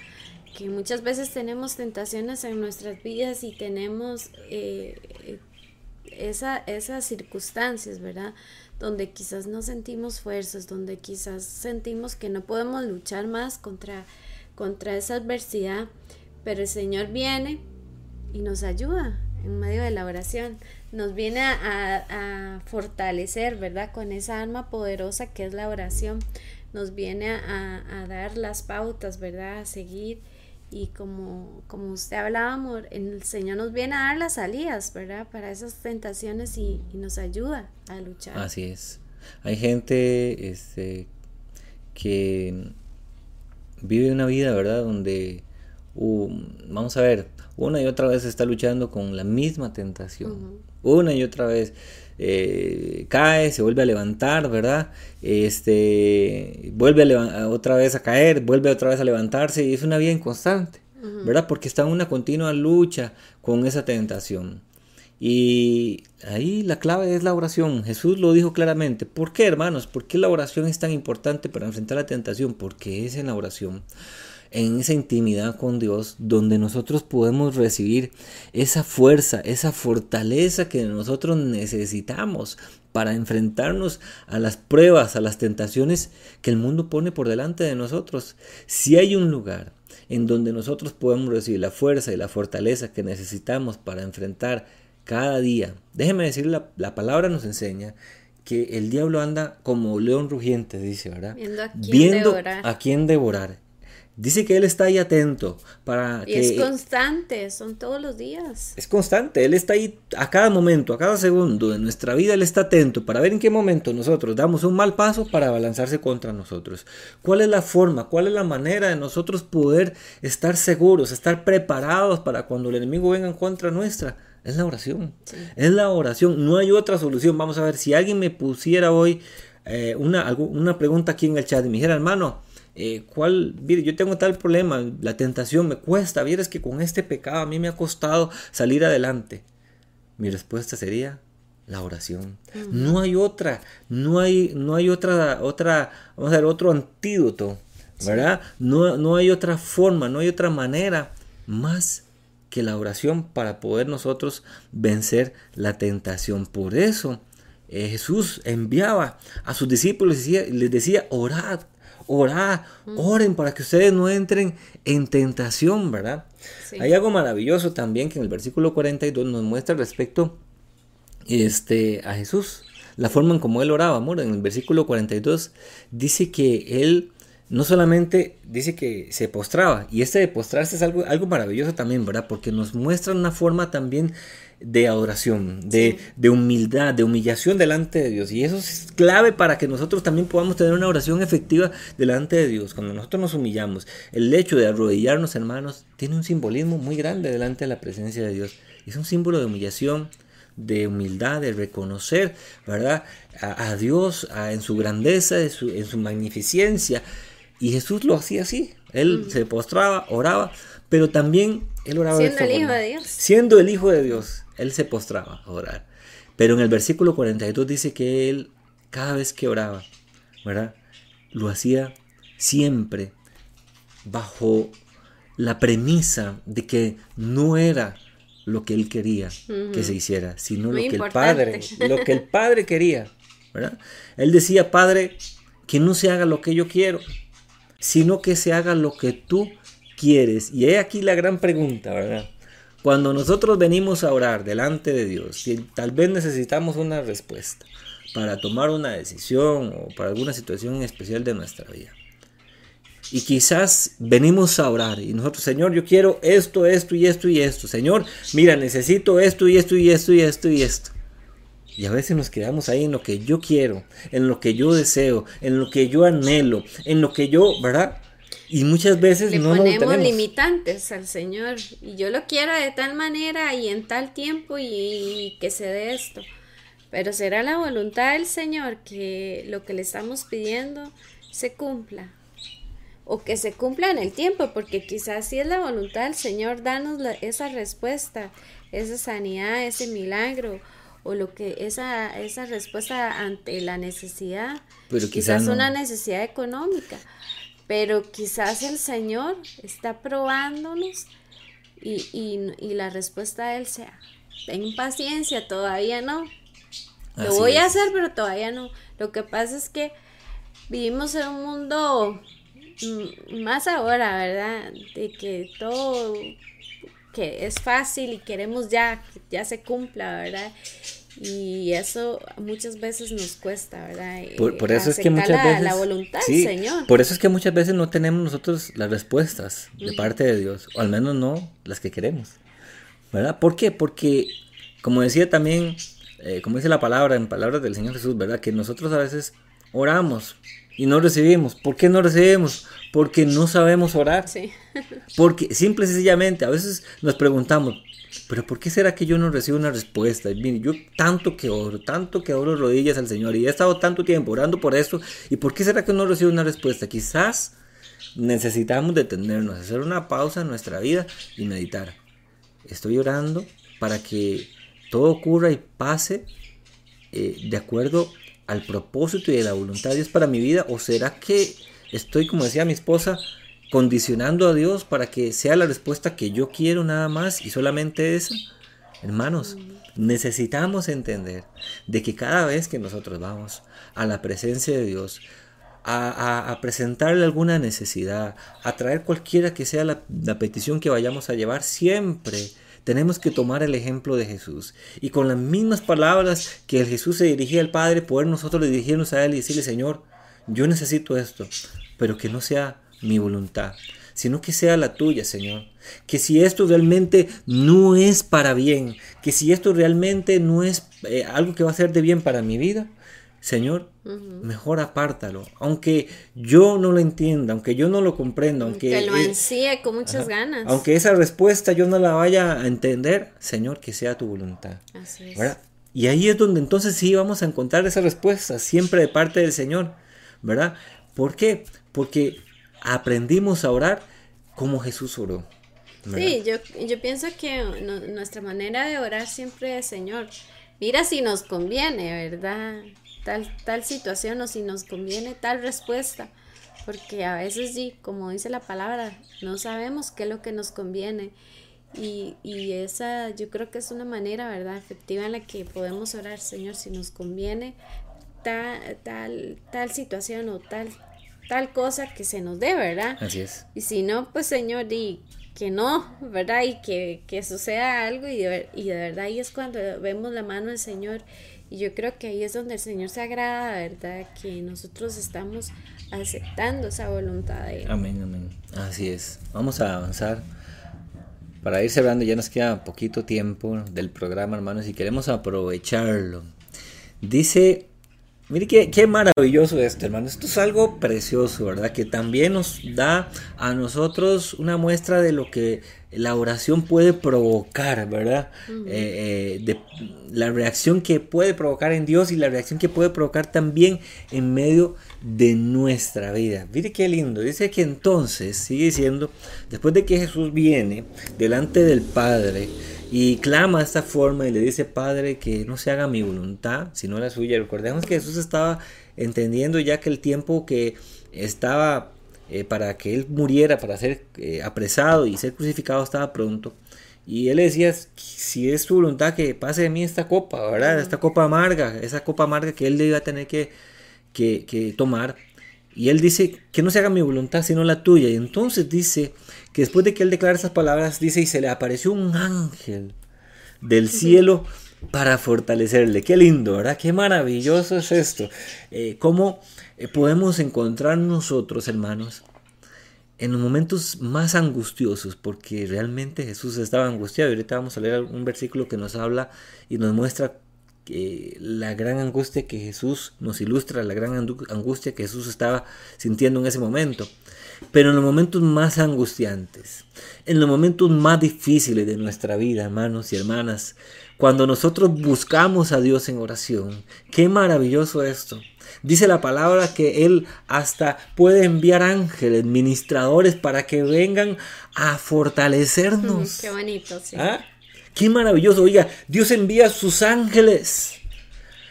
que muchas veces tenemos tentaciones en nuestras vidas y tenemos eh, esa, esas circunstancias, ¿verdad? Donde quizás no sentimos fuerzas, donde quizás sentimos que no podemos luchar más contra, contra esa adversidad, pero el Señor viene y nos ayuda en medio de la oración, nos viene a, a fortalecer, ¿verdad? Con esa arma poderosa que es la oración, nos viene a, a dar las pautas, ¿verdad? A seguir y como, como usted hablaba, amor, el Señor nos viene a dar las salidas, ¿verdad? Para esas tentaciones y, nos ayuda a luchar. Así es. Hay gente este, que vive una vida, ¿verdad? Donde, vamos a ver, una y otra vez está luchando con la misma tentación. Una y otra vez. Eh, cae, se vuelve a levantar, ¿verdad? Este, vuelve a otra vez a caer, vuelve otra vez a levantarse y es una vida inconstante, ¿verdad? Porque está en una continua lucha con esa tentación. Y ahí la clave es la oración. Jesús lo dijo claramente. ¿Por qué, hermanos? ¿Por qué la oración es tan importante para enfrentar la tentación? Porque es en la oración en esa intimidad con Dios, donde nosotros podemos recibir esa fuerza, esa fortaleza que nosotros necesitamos para enfrentarnos a las pruebas, a las tentaciones que el mundo pone por delante de nosotros. Si hay un lugar en donde nosotros podemos recibir la fuerza y la fortaleza que necesitamos para enfrentar cada día, déjeme decir, la, la palabra nos enseña que el diablo anda como león rugiente, dice, ¿verdad? Viendo a quién devorar. Dice que Él está ahí atento para y Es constante, son todos los días. Es constante, Él está ahí a cada momento, a cada segundo de nuestra vida, Él está atento para ver en qué momento nosotros damos un mal paso para abalanzarse contra nosotros. ¿Cuál es la forma, cuál es la manera de nosotros poder estar seguros, estar preparados para cuando el enemigo venga en contra nuestra? Es la oración, es la oración, no hay otra solución. Vamos a ver, si alguien me pusiera hoy eh, una, una pregunta aquí en el chat y me dijera, hermano, eh, ¿cuál, yo tengo tal problema, la tentación me cuesta, vieras que con este pecado a mí me ha costado salir adelante. Mi respuesta sería la oración. No hay otra, no hay, no hay otra, otra, vamos a ver, otro antídoto, ¿verdad? No, no hay otra forma, no hay otra manera más que la oración para poder nosotros vencer la tentación. Por eso eh, Jesús enviaba a sus discípulos y les decía, orad, orad, oren para que ustedes no entren en tentación, ¿verdad? Hay algo maravilloso también que en el versículo 42 nos muestra respecto este, a Jesús, la forma en cómo él oraba, amor. En el versículo 42 dice que él no solamente dice que se postraba, y este de postrarse es algo, algo maravilloso también, ¿verdad? Porque nos muestra una forma también de adoración, de, de, humildad, de humillación delante de Dios. Y eso es clave para que nosotros también podamos tener una oración efectiva delante de Dios. Cuando nosotros nos humillamos, el hecho de arrodillarnos, hermanos, tiene un simbolismo muy grande delante de la presencia de Dios. Es un símbolo de humillación, de humildad, de reconocer, ¿verdad? A, Dios en su grandeza, en su, en su, magnificencia. Y Jesús lo hacía así. Él se postraba, oraba, pero también él oraba siendo el Hijo de Dios. Siendo el Hijo de Dios él se postraba a orar. Pero en el versículo 42 dice que él, cada vez que oraba, ¿verdad? Lo hacía siempre bajo la premisa de que no era lo que él quería que se hiciera, sino lo que el Padre, lo que el Padre quería, ¿verdad? Él decía, Padre, que no se haga lo que yo quiero, sino que se haga lo que tú quieres. Y he aquí la gran pregunta, ¿verdad? Cuando nosotros venimos a orar delante de Dios, y tal vez necesitamos una respuesta para tomar una decisión o para alguna situación especial de nuestra vida. Y quizás venimos a orar y nosotros, Señor, yo quiero esto, esto y esto y esto. Señor, mira, necesito esto y esto y esto y esto y esto. Y a veces nos quedamos ahí en lo que yo quiero, en lo que yo deseo, en lo que yo anhelo, en lo que yo, ¿verdad? Y muchas veces Le no ponemos limitantes al Señor. Y yo lo quiero de tal manera y en tal tiempo y, que se dé esto. Pero será la voluntad del Señor que lo que le estamos pidiendo se cumpla. o que se cumpla en el tiempo, porque quizás si es la voluntad del Señor, danos esa respuesta, esa sanidad, ese milagro, o lo que esa, esa respuesta ante la necesidad, pero quizás, una necesidad económica, pero quizás el Señor está probándonos y, y, la respuesta de Él sea, ten paciencia, todavía no. Lo voy a hacer, pero todavía no. Lo que pasa es que vivimos en un mundo mm, más ahora, ¿verdad? De que todo que es fácil y queremos ya que ya se cumpla, ¿verdad? Y eso muchas veces nos cuesta, ¿verdad? Por, eso es que muchas veces... La voluntad Señor. Por eso es que muchas veces no tenemos nosotros las respuestas de parte de Dios, o al menos no las que queremos, ¿verdad? ¿Por qué? Porque, como decía también, eh, como dice la palabra, en palabras del Señor Jesús, ¿verdad? Que nosotros a veces oramos y no recibimos. ¿Por qué no recibimos? Porque no sabemos orar. Sí. Porque simple y sencillamente a veces nos preguntamos, pero ¿por qué será que yo no recibo una respuesta? Mire, yo tanto que oro, tanto que oro rodillas al Señor y he estado tanto tiempo orando por esto, ¿y por qué será que no recibo una respuesta? Quizás necesitamos detenernos, hacer una pausa en nuestra vida y meditar. Estoy orando para que todo ocurra y pase eh, de acuerdo al propósito y a la voluntad de Dios para mi vida, o será que estoy, como decía mi esposa, condicionando a Dios para que sea la respuesta que yo quiero nada más y solamente esa. Hermanos, necesitamos entender de que cada vez que nosotros vamos a la presencia de Dios, a, presentarle alguna necesidad, a traer cualquiera que sea la, la petición que vayamos a llevar, siempre tenemos que tomar el ejemplo de Jesús y con las mismas palabras que el Jesús se dirigía al Padre, poder nosotros dirigirnos a Él y decirle, Señor, yo necesito esto, pero que no sea mi voluntad, sino que sea la tuya, Señor. Que si esto realmente no es para bien, que si esto realmente no es eh, algo que va a ser de bien para mi vida, Señor, mejor apártalo. Aunque yo no lo entienda, aunque yo no lo comprenda, aunque... Que lo ansíe con muchas ganas. Aunque esa respuesta yo no la vaya a entender, Señor, que sea tu voluntad. Así es. Y ahí es donde entonces sí vamos a encontrar esa respuesta, siempre de parte del Señor, ¿verdad? ¿Por qué? Porque aprendimos a orar como Jesús oró. Sí, yo, pienso que nuestra manera de orar siempre es, Señor, mira si nos conviene, ¿verdad? Tal, tal situación o si nos conviene tal respuesta. Porque a veces sí, como dice la palabra, no sabemos qué es lo que nos conviene. Y, y esa yo creo que es una manera, ¿verdad? Efectiva en la que podemos orar, Señor, si nos conviene tal, tal, tal situación o tal tal cosa que se nos dé, ¿verdad? Así es. Y si no, pues Señor, di que no, ¿verdad? Y que, que suceda algo y de, y de verdad ahí es cuando vemos la mano del Señor. Y yo creo que ahí es donde el Señor se agrada, ¿verdad? Que nosotros estamos aceptando esa voluntad de Él. Amén, amén. Así es. Vamos a avanzar. Para ir cerrando, ya nos queda poquito tiempo del programa, hermanos, y queremos aprovecharlo. Dice Mire qué, maravilloso esto, hermano. Esto es algo precioso, ¿verdad? Que también nos da a nosotros una muestra de lo que la oración puede provocar, ¿verdad? Eh, eh, de la reacción que puede provocar en Dios y la reacción que puede provocar también en medio de nuestra vida. Mire qué lindo. Dice que entonces, sigue diciendo, después de que Jesús viene delante del Padre, y clama esta forma y le dice, Padre, que no se haga mi voluntad, sino la suya. Recordemos que Jesús estaba entendiendo ya que el tiempo que estaba eh, para que él muriera, para ser eh, apresado y ser crucificado, estaba pronto. Y él le decía, si es tu voluntad que pase de mí esta copa, ¿verdad? Esta copa amarga, esa copa amarga que él iba a tener que, que, que tomar. Y él dice, que no se haga mi voluntad, sino la tuya. Y entonces dice, que después de que él declara esas palabras, dice, y se le apareció un ángel del cielo para fortalecerle. Qué lindo, ¿verdad? Qué maravilloso es esto. Eh, ¿Cómo eh, podemos encontrar nosotros, hermanos, en los momentos más angustiosos? Porque realmente Jesús estaba angustiado. Y ahorita vamos a leer un versículo que nos habla y nos muestra la gran angustia que Jesús nos ilustra, la gran angustia que Jesús estaba sintiendo en ese momento. Pero en los momentos más angustiantes, en los momentos más difíciles de nuestra vida, hermanos y hermanas, cuando nosotros buscamos a Dios en oración, qué maravilloso esto. Dice la palabra que Él hasta puede enviar ángeles, ministradores, para que vengan a fortalecernos. Qué bonito, sí. ¿Ah? Qué maravilloso. Oiga, Dios envía sus ángeles,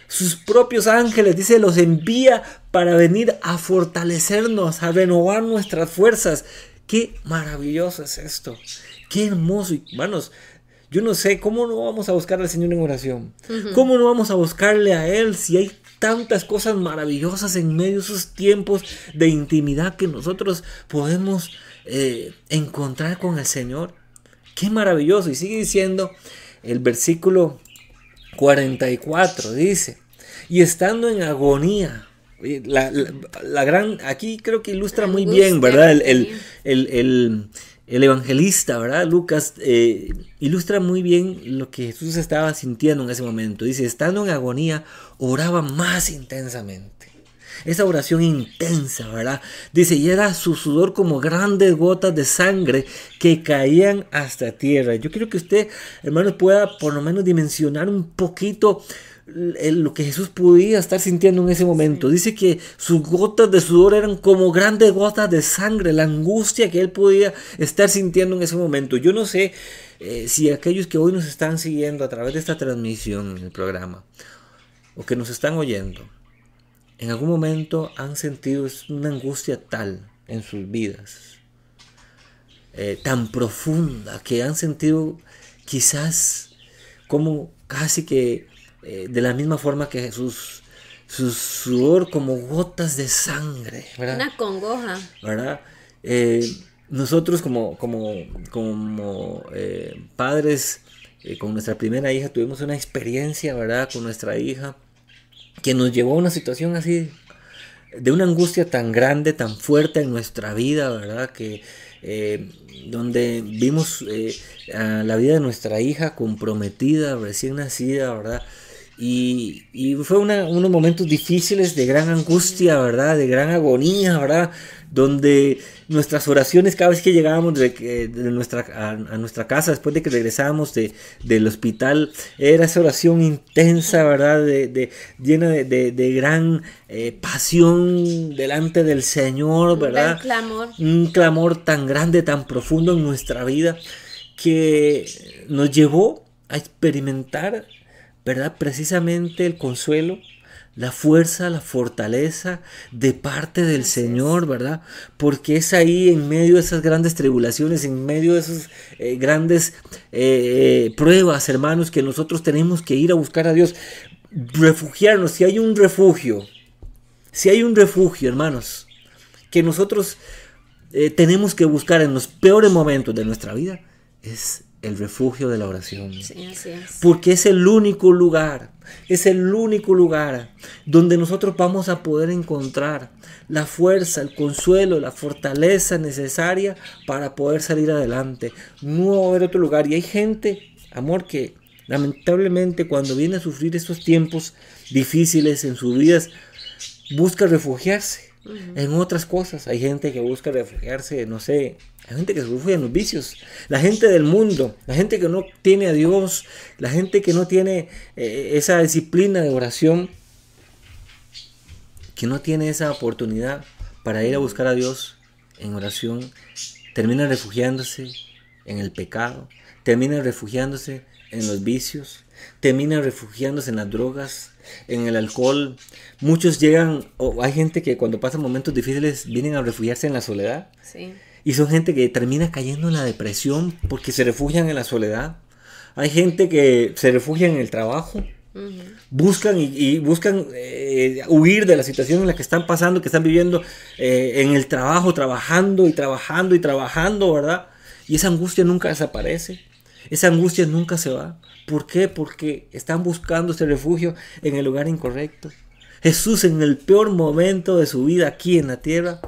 sus propios ángeles, dice, los envía para venir a fortalecernos, a renovar nuestras fuerzas. Qué maravilloso es esto. Qué hermoso. Hermanos, yo no sé cómo no vamos a buscar al Señor en oración. ¿Cómo no vamos a buscarle a Él si hay tantas cosas maravillosas en medio de esos tiempos de intimidad que nosotros podemos eh, encontrar con el Señor? Qué maravilloso. Y sigue diciendo el versículo 44, dice, y estando en agonía, la, gran, aquí creo que ilustra muy bien, ¿verdad? el, el el evangelista, ¿verdad? Lucas eh, ilustra muy bien lo que Jesús estaba sintiendo en ese momento. Dice, estando en agonía, oraba más intensamente. Esa oración intensa, ¿verdad? Dice, y era su sudor como grandes gotas de sangre que caían hasta tierra. Yo quiero que usted, hermano, pueda por lo menos dimensionar un poquito lo que Jesús podía estar sintiendo en ese momento. Dice que sus gotas de sudor eran como grandes gotas de sangre, la angustia que él podía estar sintiendo en ese momento. Yo no sé eh, si aquellos que hoy nos están siguiendo a través de esta transmisión en el programa o que nos están oyendo, en algún momento han sentido una angustia tal en sus vidas, eh, tan profunda, que han sentido quizás como casi que eh, de la misma forma que Jesús, su sudor como gotas de sangre, ¿verdad? Una congoja. ¿Verdad? Eh, nosotros como, como, como padres, con nuestra primera hija, tuvimos una experiencia, ¿verdad? Con nuestra hija, que nos llevó a una situación así, de una angustia tan grande, tan fuerte en nuestra vida, ¿verdad? Que donde vimos a la vida de nuestra hija comprometida, recién nacida, ¿verdad? Y, y fue unos momentos difíciles de gran angustia, ¿verdad? De gran agonía, ¿verdad? Donde nuestras oraciones cada vez que llegábamos de, de nuestra, a, nuestra casa, después de que regresábamos de, del hospital, era esa oración intensa, ¿verdad? De, llena de, gran eh, pasión delante del Señor, ¿verdad? Un clamor. Un clamor tan grande, tan profundo en nuestra vida, que nos llevó a experimentar ¿verdad? Precisamente el consuelo, la fuerza, la fortaleza de parte del Señor, ¿verdad? Porque es ahí en medio de esas grandes tribulaciones, en medio de esas eh, grandes eh, pruebas, hermanos, que nosotros tenemos que ir a buscar a Dios, refugiarnos. Si hay un refugio, si hay un refugio, hermanos, que nosotros eh, tenemos que buscar en los peores momentos de nuestra vida, es el refugio de la oración. Porque es el único lugar, es el único lugar donde nosotros vamos a poder encontrar la fuerza, el consuelo, la fortaleza necesaria para poder salir adelante. No va a haber otro lugar. Y hay gente, amor, que lamentablemente cuando viene a sufrir estos tiempos difíciles en sus vidas, busca refugiarse en otras cosas. Hay gente que busca refugiarse, no sé, hay gente que se refugia en los vicios, la gente del mundo, la gente que no tiene a Dios, la gente que no tiene eh, esa disciplina de oración, que no tiene esa oportunidad para ir a buscar a Dios en oración, termina refugiándose en el pecado, termina refugiándose en los vicios, termina refugiándose en las drogas, en el alcohol. Muchos llegan, o hay gente que cuando pasan momentos difíciles vienen a refugiarse en la soledad. Y son gente que termina cayendo en la depresión porque se refugian en la soledad. Hay gente que se refugia en el trabajo. Buscan y, buscan eh, huir de la situación en la que están pasando, que están viviendo eh, en el trabajo, trabajando y trabajando y trabajando, ¿verdad? Y esa angustia nunca desaparece. Esa angustia nunca se va. ¿Por qué? Porque están buscando ese refugio en el lugar incorrecto. Jesús en el peor momento de su vida aquí en la tierra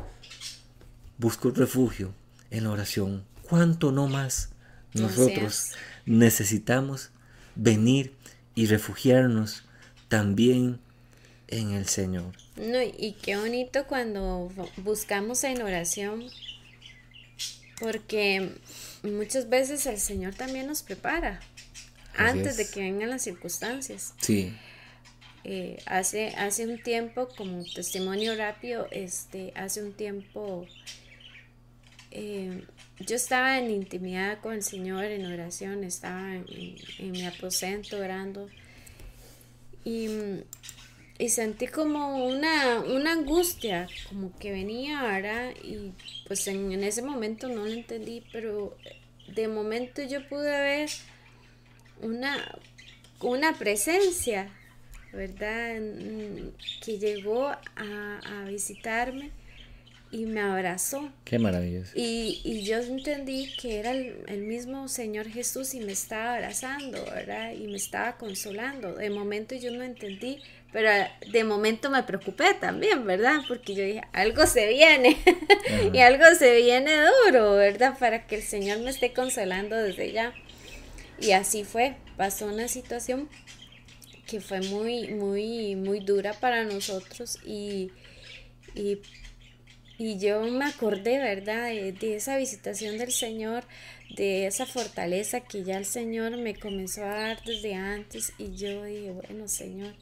buscó refugio en la oración. ¿Cuánto no más nosotros necesitamos venir y refugiarnos también en el Señor. No, y qué bonito cuando buscamos en oración, porque muchas veces el Señor también nos prepara antes de que vengan las circunstancias. Sí. Eh, hace, hace un tiempo, como testimonio rápido, este, hace un tiempo eh, yo estaba en intimidad con el Señor, en oración, estaba en, mi aposento orando y, sentí como una, una, angustia, como que venía, ahora Y pues en, en ese momento no lo entendí, pero de momento yo pude ver una, una presencia, ¿verdad? Que llegó a, a visitarme y me abrazó. Qué maravilloso. Y, y yo entendí que era el, el, mismo Señor Jesús y me estaba abrazando, ¿verdad? Y me estaba consolando. De momento yo no entendí, pero de momento me preocupé también, ¿verdad? Porque yo dije, algo se viene y algo se viene duro, ¿verdad? Para que el Señor me esté consolando desde ya. Y así fue, pasó una situación que fue muy, muy, muy dura para nosotros y, y y yo me acordé, ¿verdad?, de, esa visitación del Señor, de esa fortaleza que ya el Señor me comenzó a dar desde antes. Y yo dije, bueno, Señor,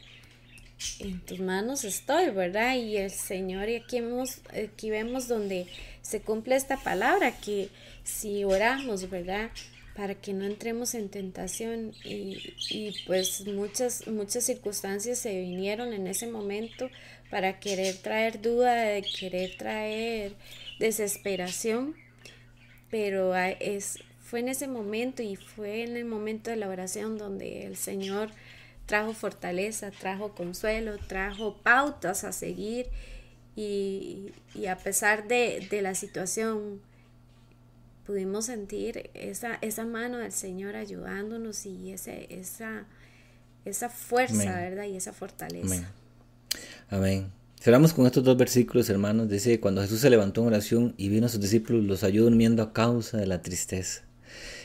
en tus manos estoy, ¿verdad? Y el Señor, y aquí vemos, aquí vemos donde se cumple esta palabra, que si oramos, ¿verdad? para que no entremos en tentación y, pues muchas, muchas circunstancias se vinieron en ese momento para querer traer duda, de querer traer desesperación, pero es, fue en ese momento y fue en el momento de la oración donde el Señor trajo fortaleza, trajo consuelo, trajo pautas a seguir y, y a pesar de, de la situación pudimos sentir esa, esa mano del Señor ayudándonos y ese, esa, esa fuerza, ¿verdad? Y esa fortaleza. Amén. Cerramos con estos dos versículos, hermanos. Dice, cuando Jesús se levantó en oración y vino a sus discípulos, los halló durmiendo a causa de la tristeza.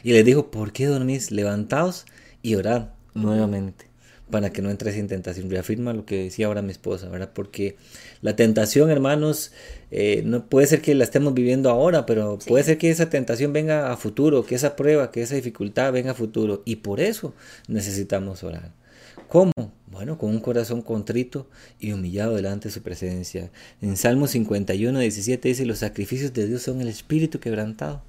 Y les dijo, ¿por qué dormís? Levantaos y orad nuevamente para que no entres en tentación. Reafirma lo que decía ahora mi esposa, ¿verdad? Porque la tentación, hermanos, eh, no puede ser que la estemos viviendo ahora, pero puede ser que esa tentación venga a futuro, que esa prueba, que esa dificultad venga a futuro. Y por eso necesitamos orar. ¿Cómo? Bueno, con un corazón contrito y humillado delante de su presencia. En Salmo 51, 17 dice, los sacrificios de Dios son el espíritu quebrantado.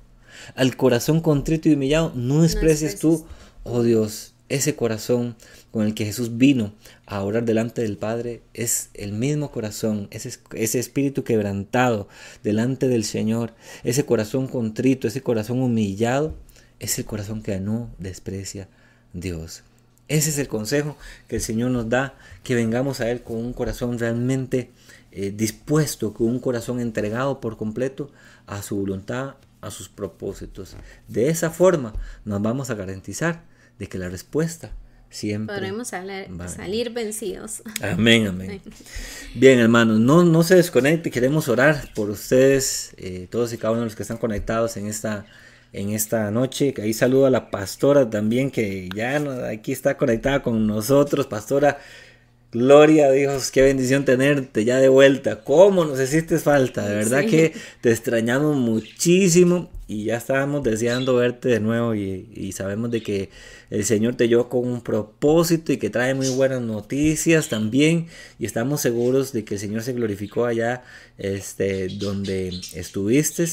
Al corazón contrito y humillado no desprecies tú, oh Dios, ese corazón con el que Jesús vino a orar delante del Padre es el mismo corazón, ese, ese espíritu quebrantado delante del Señor, ese corazón contrito, ese corazón humillado, es el corazón que no desprecia Dios. Ese es el consejo que el Señor nos da, que vengamos a Él con un corazón realmente eh, dispuesto, con un corazón entregado por completo a su voluntad, a sus propósitos. De esa forma nos vamos a garantizar de que la respuesta siempre podremos salir, vencidos. Amén, amén. Bien, hermanos, no, no se desconecte, queremos orar por ustedes, eh, todos y cada uno de los que están conectados en esta, en esta noche. Ahí saludo a la pastora también, que ya aquí está conectada con nosotros, pastora. Gloria a Dios, qué bendición tenerte ya de vuelta. ¿Cómo nos hiciste falta? De verdad que te extrañamos muchísimo y ya estábamos deseando verte de nuevo y, y sabemos de que el Señor te llevó con un propósito y que trae muy buenas noticias también. Y estamos seguros de que el Señor se glorificó allá este, donde estuviste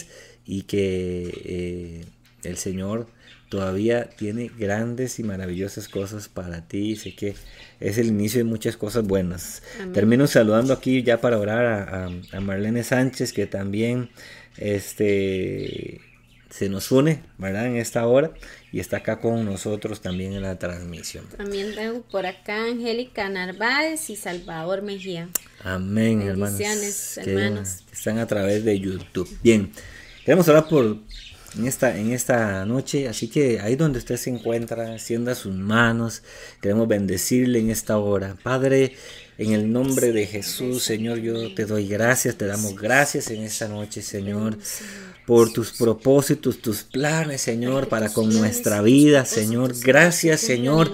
y que eh, el Señor todavía tiene grandes y maravillosas cosas para ti. Sé que es el inicio de muchas cosas buenas. Termino saludando aquí ya para orar a, a Marlene Sánchez, que también este, se nos une, ¿verdad? En esta hora y está acá con nosotros también en la transmisión. También tengo por acá Angélica Narváez y Salvador Mejía. Amén, hermanos. hermanos. están a través de YouTube. Bien, queremos hablar por en esta, en esta noche, así que ahí donde usted se encuentra, extienda sus manos, queremos bendecirle en esta hora. Padre, en el nombre de Jesús, Señor, yo te doy gracias, te damos gracias en esta noche, Señor por tus propósitos, tus planes, Señor, para con nuestra vida, Señor. Gracias, Señor,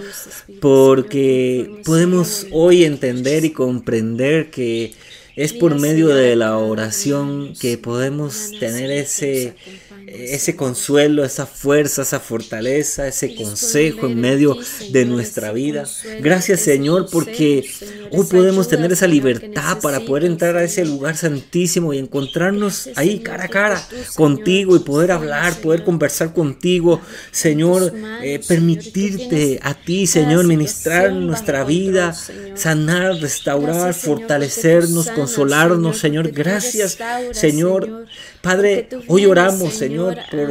porque podemos hoy entender y comprender que es por medio de la oración que podemos tener ese ese consuelo, esa fuerza, esa fortaleza, ese consejo en medio de nuestra vida. Gracias Señor porque hoy podemos tener esa libertad para poder entrar a ese lugar santísimo y encontrarnos ahí cara a cara contigo y poder hablar, poder conversar contigo. Señor, eh, permitirte a ti, Señor, ministrar nuestra vida, sanar, restaurar, fortalecernos, consolarnos, Señor. Gracias, Señor. Padre, hoy oramos, Señor, por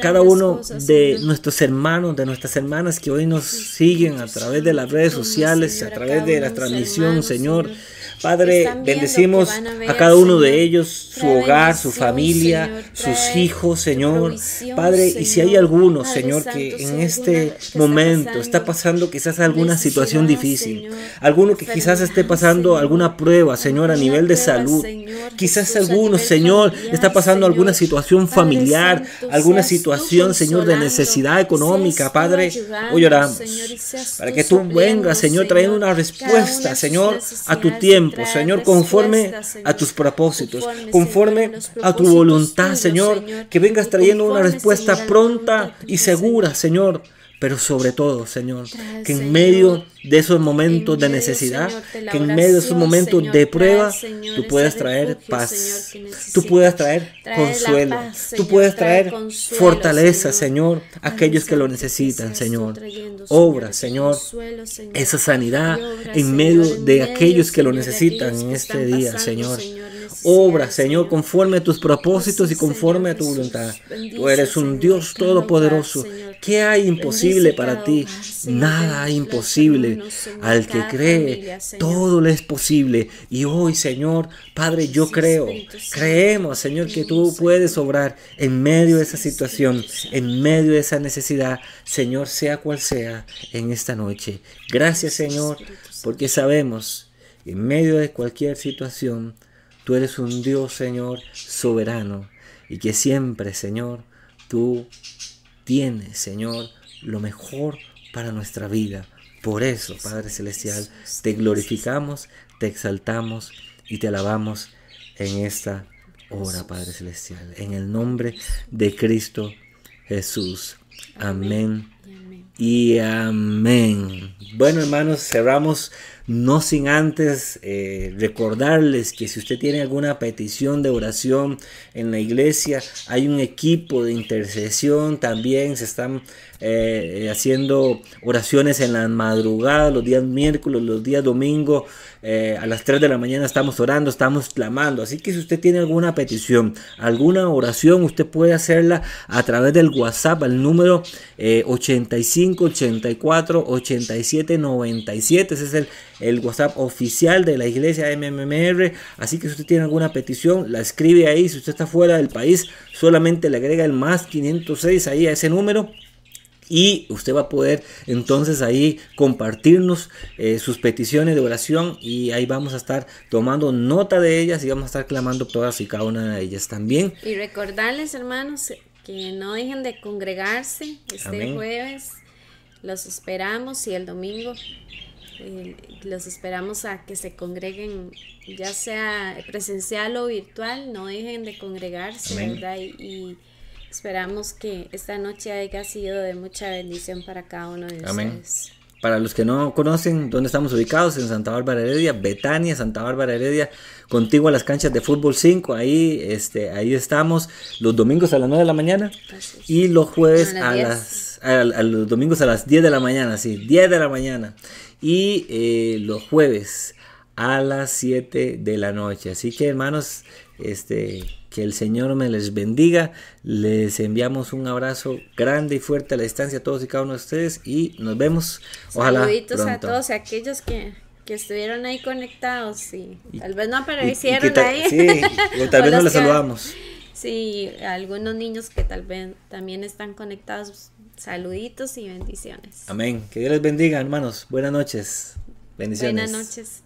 cada uno de nuestros hermanos, de nuestras hermanas que hoy nos siguen a través de las redes sociales, a través de la transmisión, Señor. Padre, bendecimos a cada uno de ellos, su hogar, su familia, sus hijos, Señor. Padre, y si hay alguno, Señor, que en este momento está pasando quizás alguna situación difícil, alguno que quizás esté pasando alguna prueba, Señor, a nivel de salud, quizás alguno, Señor, está pasando alguna situación familiar, alguna situación, Señor, de necesidad económica, Padre, hoy oramos para que tú vengas, Señor, trayendo una respuesta, Señor, a tu tiempo Señor, conforme a tus propósitos, conforme a tu voluntad, Señor, que vengas trayendo una respuesta pronta y segura, Señor, pero sobre todo, Señor, que en medio de esos momentos de necesidad, que en medio de esos momentos de prueba, tú puedas traer paz, tú puedas traer consuelo, tú puedas traer fortaleza, Señor, a aquellos que lo necesitan, Señor. Obra, Señor, esa sanidad en medio de aquellos que lo necesitan en este día, Señor. Obra, Señor, conforme a tus propósitos y conforme a tu voluntad. Tú eres un Dios todopoderoso. ¿Qué hay imposible para ti? Nada hay imposible. Al que cree, todo le es posible. Y hoy, Señor, Padre, yo creo, creemos, Señor, que tú puedes obrar en medio de esa situación, en medio de esa necesidad, Señor, sea cual sea, en esta noche. Gracias, Señor, porque sabemos, en medio de cualquier situación, Tú eres un Dios, Señor, soberano y que siempre, Señor, tú tienes, Señor, lo mejor para nuestra vida. Por eso, Padre Celestial, te glorificamos, te exaltamos y te alabamos en esta hora, Padre Celestial. En el nombre de Cristo Jesús. Amén. Y amén. Bueno, hermanos, cerramos no sin antes eh, recordarles que si usted tiene alguna petición de oración en la iglesia, hay un equipo de intercesión también, se están eh, haciendo oraciones en la madrugada, los días miércoles, los días domingo, eh, a las 3 de la mañana estamos orando, estamos clamando. Así que si usted tiene alguna petición, alguna oración, usted puede hacerla a través del WhatsApp al número 85 84 87 97. Ese es el, el WhatsApp oficial de la iglesia MMR. Así que si usted tiene alguna petición, la escribe ahí. Si usted está fuera del país, solamente le agrega el más 506 ahí a ese número y usted va a poder entonces ahí compartirnos eh, sus peticiones de oración y ahí vamos a estar tomando nota de ellas y vamos a estar clamando todas y cada una de ellas también. Y recordarles hermanos que no dejen de congregarse este jueves. Los esperamos y el domingo eh, los esperamos a que se congreguen, ya sea presencial o virtual, no dejen de congregarse, ¿verdad? y Esperamos que esta noche haya sido de mucha bendición para cada uno de Amén. ustedes. Para los que no conocen dónde estamos ubicados, en Santa Bárbara Heredia, Betania, Santa Bárbara Heredia, contigo a las canchas de fútbol 5, ahí, este, ahí estamos los domingos a las 9 de la mañana y los jueves a, las, a, los domingos a las 10 de la mañana, sí, 10 de la mañana y eh, los jueves a las 7 de la noche. Así que hermanos, este, que el Señor me les bendiga. Les enviamos un abrazo grande y fuerte a la distancia a todos y cada uno de ustedes y nos vemos. Ojalá. Saluditos a todos aquellos que, estuvieron ahí conectados y, tal vez no aparecieron ahí. Sí, o tal vez no les saludamos. Sí, algunos niños que tal vez también están conectados. Saluditos y bendiciones. Amén. Que Dios les bendiga, hermanos. Buenas noches. Bendiciones. Buenas noches.